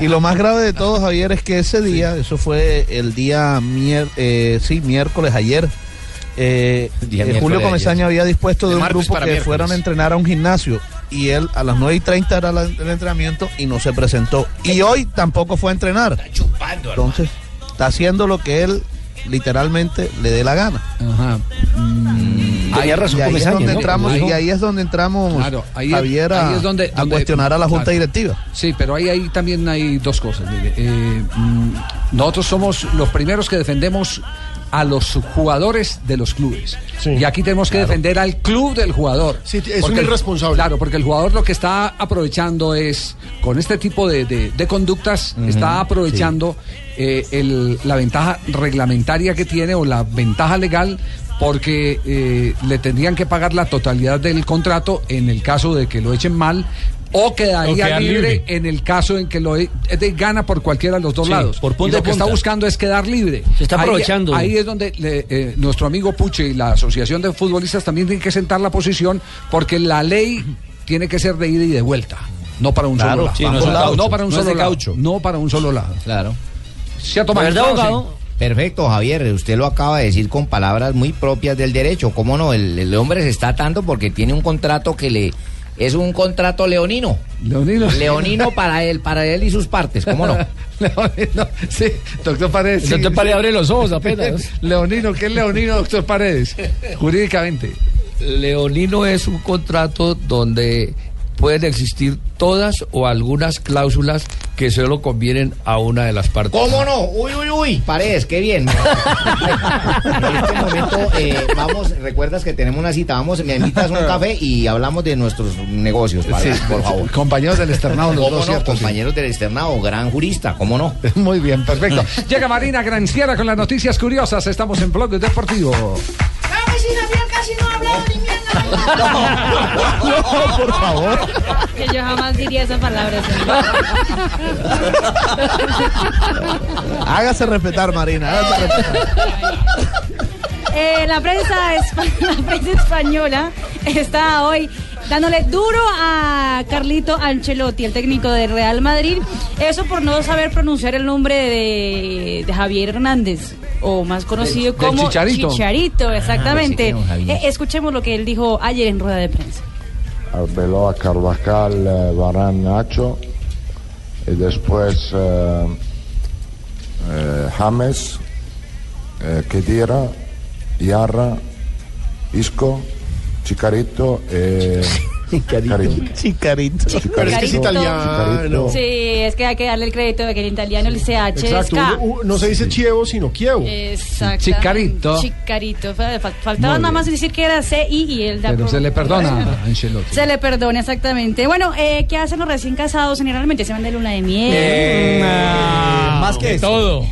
Y lo más grave de todo, Javier, es que ese día, eso fue el día mier- eh, sí, miércoles ayer, eh, eh, Julio Comesaña había dispuesto de, De un grupo para que fueran a entrenar a un gimnasio y él a las 9 y 30 era la- el entrenamiento y no se presentó. Y hoy tampoco fue a entrenar. Entonces, está haciendo lo que él literalmente le dé la gana. Ajá. Tenía razón y ahí es donde ¿no? entramos- y ahí es donde entramos Claro, ahí es- Javier a, ahí es donde- a donde- cuestionar a la Junta claro. Directiva. Sí, pero ahí, ahí también hay dos cosas. mire. Eh, mm, nosotros somos los primeros que defendemos a los jugadores de los clubes. Y aquí tenemos que defender al club del jugador. Sí, es Porque un el- irresponsable. Claro, porque el jugador lo que está aprovechando es, con este tipo de, de- de conductas, está aprovechando eh, el- la ventaja reglamentaria que tiene o la ventaja legal porque eh, le tendrían que pagar la totalidad del contrato en el caso de que lo echen mal o quedaría O quedar libre, libre. en el caso en que lo e- es de gana por cualquiera de los dos Sí, lados. por punta y lo que está buscando es quedar libre. Se está Ahí- aprovechando. Ahí, es donde le- eh, nuestro amigo Puche y la Asociación de Futbolistas también tienen que sentar la posición porque la ley tiene que ser de ida y de vuelta. No para un Claro, solo lado. sí, no para un No solo lado. caucho. No para un solo lado. Claro. Se ha tomado. Perfecto, Javier. Usted lo acaba de decir con palabras muy propias del derecho. ¿Cómo no? El, el hombre se está atando porque tiene un contrato que le es un contrato leonino. Leonino. Leonino para él, para él y sus partes. ¿Cómo no? <laughs> Leonino, sí, doctor Paredes. Doctor sí. Paredes abre los ojos apenas. <laughs> Leonino, ¿qué es Leonino, doctor Paredes? Jurídicamente. Leonino es un contrato donde pueden existir todas o algunas cláusulas que solo convienen a una de las partes. ¿Cómo no? Uy, uy, uy. Paredes, qué bien. <laughs> en este momento, eh, vamos, recuerdas que tenemos una cita. Vamos, me invitas a un café y hablamos de nuestros negocios, Paredes, Sí, por favor. Compañeros del externado, los ¿Cómo dos, no? ¿cierto? Sí. Compañeros del externado, gran jurista, ¿cómo no? <laughs> Muy bien, perfecto. Llega Marina Granciera con las noticias curiosas. Estamos en Blog Deportivo. Dame si Javier casi no ha hablado ni mierda. No, por favor. Que yo jamás diría esa palabra. Hágase respetar, Marina. Hágase respetar. Eh, la, prensa espa- <laughs> la prensa española está hoy dándole duro a Carlito Ancelotti, el técnico del Real Madrid. Eso por no saber pronunciar el nombre de, de Javier Hernández, o más conocido Del- del como Chicharito. Chicharito, exactamente. Ah, sí, Javier. Eh, escuchemos lo que él dijo ayer en rueda de prensa. Arbeloa, Carvajal, eh, Varane, Nacho y después eh, eh, James, eh, Kedira, Iarra, Isco, Chicarito <laughs> Chicarito. Chicarito. Pero es que es italiano. Sí, es que hay que darle el crédito de que el italiano el CH es Exacto. Uno- no se dice Chievo, sino Kievo. Exacto. Chicarito. Chicarito. Fa- fa- Faltaba nada más decir que era CI y da Pero se le perdona a <laughs> Ancelotti. Se le perdona, exactamente. Bueno, eh, ¿qué hacen los recién casados? Generalmente se van de luna de miel. Eh, más que todo.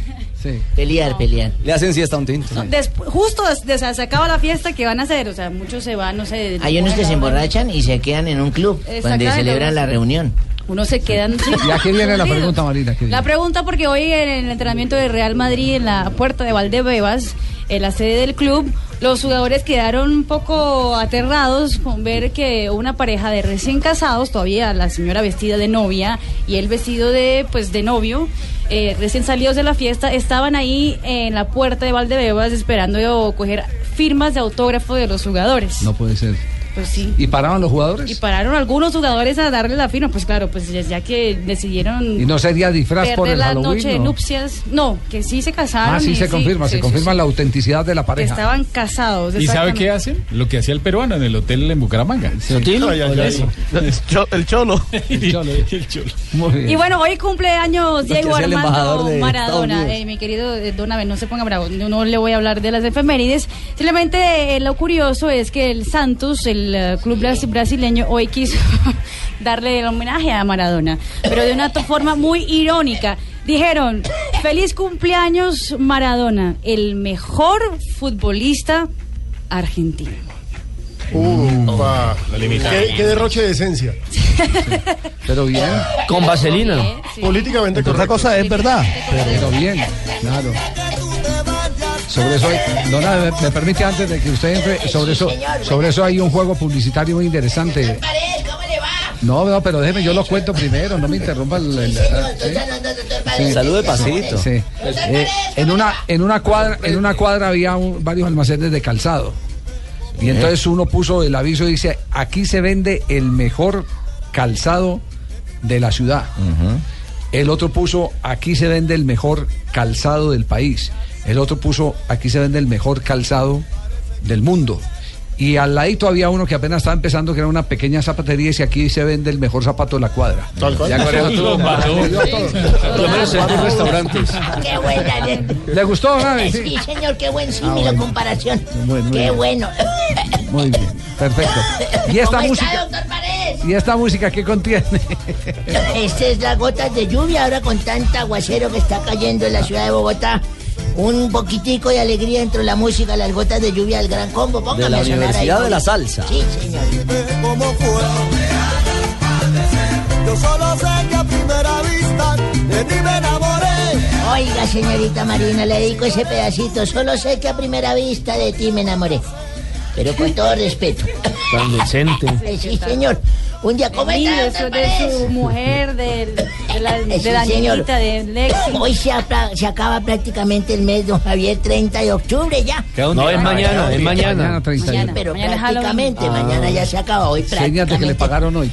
Pelear, pelear. Le hacen siesta a un tinto. No, justo des- des- se acaba la fiesta, ¿qué van a hacer? O sea, muchos se van, no sé. Hay unos que se emborrachan y se quedan en un club cuando Exactamente. celebran la reunión. Unos se quedan. sí, Y aquí viene la pregunta, Marina. ¿qué La pregunta porque hoy en el entrenamiento de Real Madrid en la puerta de Valdebebas, en la sede del club, los jugadores quedaron un poco aterrados con ver que una pareja de recién casados, todavía la señora vestida de novia y él vestido de pues de novio, eh, recién salidos de la fiesta, estaban ahí en la puerta de Valdebebas esperando coger firmas de autógrafo de los jugadores. No puede ser. Pues sí. ¿Y paraban los jugadores? Y pararon algunos jugadores a darle la firma, pues claro, pues ya, que decidieron ¿Y no sería disfraz por el la Halloween? noche de no? nupcias. No, que sí se casaron. Ah, sí se confirma, se sí, confirma sí, la autenticidad de la Que pareja. estaban casados. ¿Y sabe qué hacen? Lo que hacía el peruano en el hotel en Bucaramanga. ¿Hotel? Ay, ay, ay. Eso. El cholo. El cholo. <laughs> El cholo. Muy bien. Y bueno, hoy cumpleaños Diego Armando Maradona. Eh, mi querido eh, Don Abel, no se ponga bravo. No, no le voy a hablar de las efemérides. Simplemente eh, lo curioso es que el Santos, el eh, club bras- brasileño, hoy quiso <laughs> darle el homenaje a Maradona, pero de una forma muy irónica. Dijeron, feliz cumpleaños Maradona, el mejor futbolista argentino. Upa. ¿Qué, qué derroche de esencia. <laughs> Pero bien. Con vaselina. Políticamente Otra correcto. cosa es verdad. Pero bien, claro. Sobre eso, hay- Dona, me, me permite antes de que usted entre, sobre eso, sobre eso hay un juego publicitario muy interesante. No, no, pero déjeme, yo lo cuento primero, no me interrumpa el... el- ¿sí? Sí. Salude pasito. Sí. Eh, en una en una cuadra en una cuadra había un- varios almacenes de calzado y entonces uno puso el aviso y dice aquí se vende el mejor calzado de la ciudad el otro puso aquí se vende el mejor calzado del país el otro puso aquí se vende el mejor calzado del mundo y al ladito había uno que apenas estaba empezando que era una pequeña zapatería y dice aquí se vende el mejor zapato de la cuadra Tal cual. Ya con eso <laughs> todo-. Por lo menos en tus restaurantes. Qué buena. le- ¿Le gustó, Gaby? Sí, señor, qué buen Ah, símil o comparación. Qué bueno. Muy bien, perfecto. ¿Y esta ¿Cómo música? está, doctor Paredes? ¿Y esta música qué contiene? Esta es la gotas de lluvia ahora con tanta aguacero que está cayendo en la ciudad de Bogotá. Un poquitico de alegría dentro de la música, las gotas de lluvia del gran combo. Póngame De la a sonar Universidad ahí, de la. Salsa. Sí, señor. Yo solo sé que a primera vista de ti me enamoré. Oiga, señorita Marina, le dedico ese pedacito. Solo sé que a primera vista de ti me enamoré. Pero con todo <laughs> respeto. Tan decente. <laughs> Sí, señor. Un día como Sí, esta, de su, mujer, del- de, la, <laughs> Eh, de sí, Danielita, de Lexi. Hoy se, se acaba prácticamente el mes, don Javier, 30 de octubre ya. No, es mañana, es mañana. Mañana 31. Mañana. Pero Mañana prácticamente, Halloween. mañana ya se acaba, hoy Señas de que le pagaron hoy.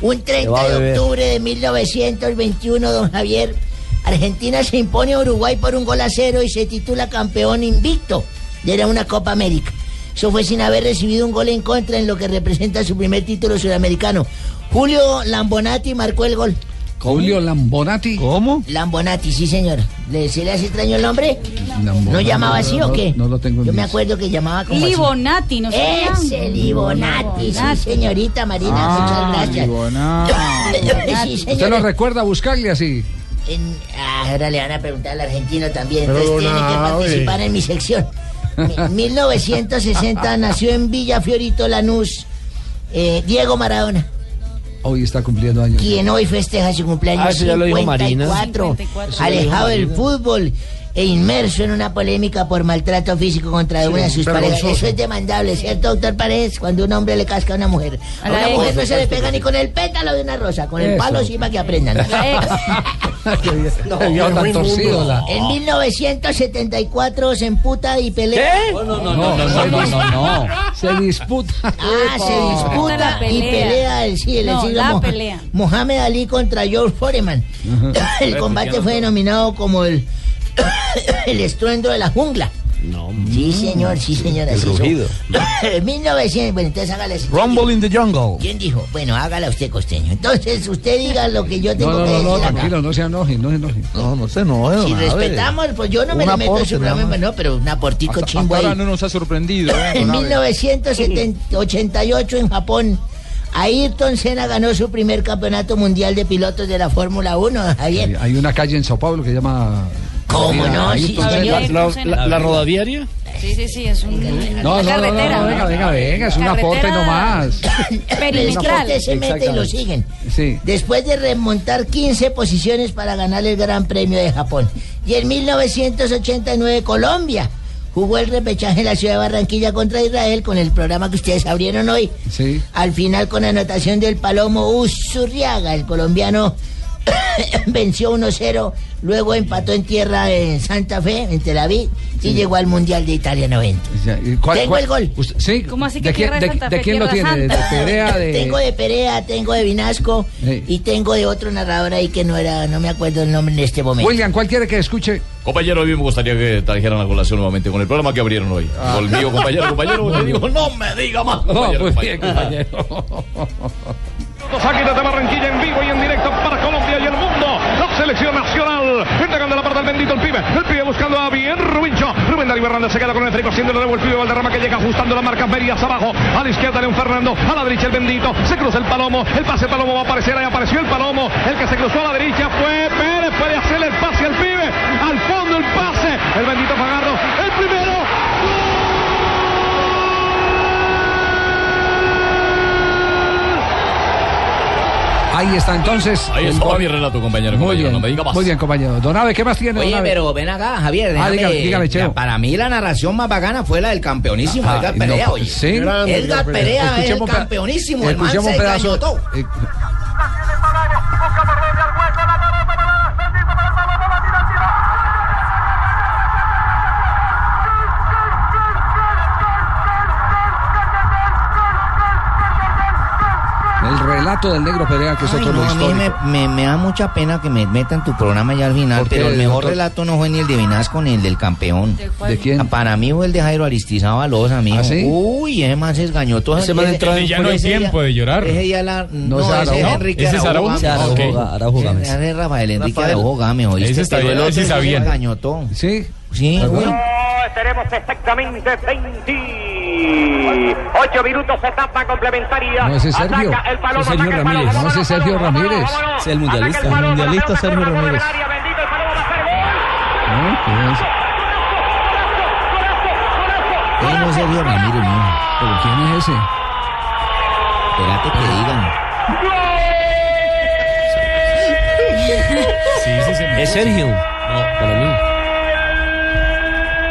Un Te 30 va a de octubre de 1921, don Javier, Argentina se impone a Uruguay por un gol a cero y se titula campeón invicto. Era una Copa América. Eso fue sin haber recibido un gol en contra en lo que representa su primer título sudamericano. Julio Lambonati marcó el gol. Julio Lambonati. ¿Cómo? Lambonati, sí señor. ¿Le, ¿Se le hace extraño el nombre? Lambonati. ¿No llamaba así o qué? No, no lo tengo en Yo me acuerdo que llamaba como así. Libonati, ¿no sabía? Ese Libonati, sí, Libonati. señorita Marina, Ah, muchas gracias. <laughs> sí, ¿Usted lo recuerda buscarle así? En- ah, ahora le van a preguntar al argentino también. Pero Entonces tiene que participar en mi sección. Mi- 1960 nació en Villa Fiorito, Lanús, eh, Diego Maradona, Hoy está cumpliendo años. quien hoy festeja su cumpleaños Ah, eso ya lo dijo Marina. 54, 54. alejado del fútbol e inmerso en una polémica por maltrato físico contra una de sus parejas. Eso es demandable, ¿cierto, doctor Paredes? Cuando un hombre le casca a una mujer. A una mujer no se le pega ni con el pétalo de una rosa, con el Eso. palo sí para que aprendan. <laughs> <laughs> En 1974 se emputa y pelea. No, no, no, No, no, no, no, no. Se disputa. Ah, se disputa y pelea. el, sí, el No, siglo la Moha- pelea. Mohamed Ali contra George Foreman. <coughs> El combate fue denominado como el <coughs> el estruendo de la jungla. No. Sí, señor, sí, señor. El así son. rugido. <coughs> 1900, bueno, entonces hágale así. Rumble in the jungle. ¿Quién dijo? Bueno, hágala usted, costeño. Entonces, usted diga lo que yo No, tengo no, que no, decir no, acá. tranquilo, no se enoje, no se enoje. No, no se enoje, Si respetamos, pues yo no me le meto en su programa, no, pero un aportico Hasta- chimbo hasta ahora no nos ha sorprendido. ¿eh, En <coughs> don Abe? 1988 en Japón, Ayrton Senna ganó su primer campeonato mundial de pilotos de la Fórmula 1, Javier. Hay una calle en Sao Paulo que se llama. ¿Cómo no? Sí, la- La. Sí, sí, sí, es un. No, una no, no, no, carretera. no, venga, venga, venga, es un aporte Carretera nomás. <coughs> Perimetral. Usted se mete y lo siguen. Sí. Después de remontar 15 posiciones para ganar el Gran Premio de Japón. Y en 1989 Colombia jugó el repechaje en la ciudad de Barranquilla contra Israel con el programa que ustedes abrieron hoy. Sí. Al final con anotación del Palomo Usurriaga, el colombiano <coughs> venció 1-0, luego empató en tierra en Santa Fe, en Tel Aviv, y llegó al Mundial de Italia 90. Ya, ¿y cuál- Tengo cuál- el gol. usted- sí. ¿Cómo así que ¿De quién, de de- Santa de Fe, quién lo tiene? ¿De? Perea? De... Tengo de Perea, tengo de Vinasco Sí. y tengo de otro narrador ahí que no era, no me acuerdo el nombre en este momento. William, ¿cuál quiere que escuche? Compañero, a mí me gustaría que trajeran la colación nuevamente con el programa que abrieron hoy. Conmigo, compañero, compañero, te digo, no me diga más, compañero. bien, compañero. <laughs> Águilas de Barranquilla en vivo y en directo selección nacional. Entregando la parte al bendito el pibe. El pibe buscando a bien Rubincho. Rubén Darío Hernández se queda con el trigo haciendo de nuevo el pibe Valderrama que llega ajustando la marca Verías abajo. A la izquierda León Fernando. A la derecha el bendito. Se cruza el palomo. El pase palomo va a aparecer. Ahí apareció el palomo. El que se cruzó a la derecha fue Pérez. Puede hacerle el pase al pibe. Al fondo el pase. El bendito Fagardo. El primero. Ahí está entonces. Ahí gol. mi relato, compañero. Muy compañero, bien, no me diga más. muy bien, compañero. Don Abe, ¿qué más tiene? don Oye, pero ven acá, Javier. Ah, déjame- dígame, dígame, Cheo. Ya, Para mí la narración más bacana fue la del campeonísimo Ah, Edgar no, Perea, oye. sí. Edgar Perea es el Escuchemos campeonísimo. El man se pedazo. eh, relato del negro Perea, que es Ay, otro no, de a mí me, me- me da mucha pena que me metan tu programa ya al final, ¿Por qué, pero el mejor doctor? relato no fue ni el de Vinasco ni el del campeón. ¿De quién? Para mí fue el de Jairo Aristizábal Loza, amigo. ¿Ah, sí? Uy, ese man se esgañó todo. Ese man entró en- Ya no hay tiempo de llorar. Ese ya la... No, es ese es. Enrique ¿Ese es Araujo Araujo? Gámez. Ese es Rafael Enrique. Araujo Gámez, ¿oíste? Ese está bien, el otro ese está se bien. engañó todo. Sí. Sí, güey. tenemos exactamente 28 minutos, etapa complementaria. No, ese es Sergio. Ataca el palomo, Ese es Sergio ataca el Ramírez. palomo, No, ese es Sergio Ramírez. Es el mundialista. El mundialista Sergio Ramírez. No, ¿qué es? No es Sergio Ramírez, no. ¿Pero quién es ese? Espérate que digan. Sí, sí, sí. Es Sergio. No, para mí.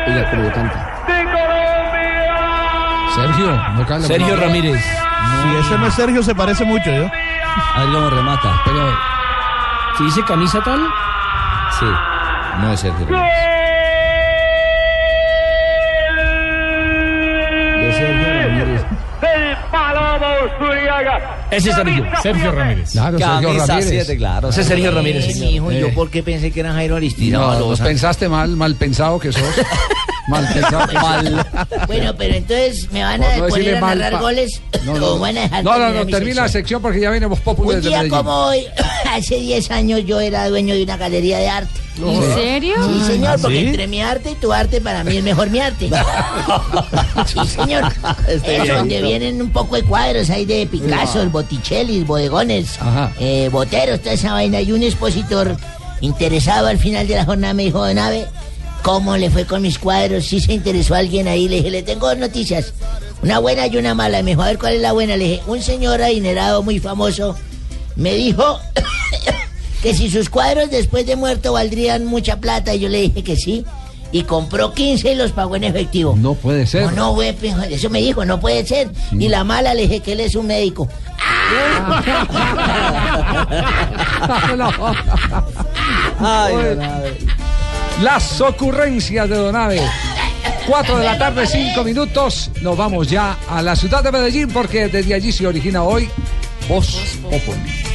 Oiga, cómo canta. Sergio, no Sergio no. Ramírez. Si ese no es Sergio, se parece mucho, ¿yo? A ver cómo remata. Pero, si dice camisa tal, Sí, no es Sergio Ramírez. De Sergio Ramírez. Palomo ese es Sergio. Sergio Ramírez. Claro, Sergio Camisa Ramírez. 7, claro. Ese es Sergio Ramírez, señor. mijo, ¿y yo Eh. por qué pensé que era Jairo No, no Loza? pensaste mal, mal pensado que sos. <laughs> mal pensado. Mal. Bueno, pero entonces me van a no poner a mal, narrar pa- goles No, <laughs> o no, van a dejar no, no, no, mi termina la sección? porque ya venimos populares Un de día Medellín. como hoy, <laughs> hace 10 años yo era dueño de una galería de arte. ¿En Sí. serio? Sí, señor, ¿Ah, porque sí? entre mi arte y tu arte, para mí es mejor mi arte. <laughs> sí, señor. Es bien. donde vienen un poco de cuadros ahí de Picasso, Botticelli, bodegones, eh, boteros, toda esa vaina. Y un expositor interesado al final de la jornada me dijo, Nave, ¿cómo le fue con mis cuadros? Si se interesó alguien ahí, le dije, le tengo dos noticias. Una buena y una mala. Me dijo, a ver cuál es la buena. Le dije, un señor adinerado muy famoso me dijo <coughs> que si sus cuadros después de muerto valdrían mucha plata. Y yo le dije que sí. Y compró 15 y los pagó en efectivo. No puede ser. No, no, güey, eso me dijo, no puede ser. Y la mala le dije que él es un médico. No. <laughs> <laughs> Ay. Las ocurrencias de Donave. 4 de la tarde, 5 minutos. Nos vamos ya a la ciudad de Medellín porque desde allí se origina hoy Voz Populi.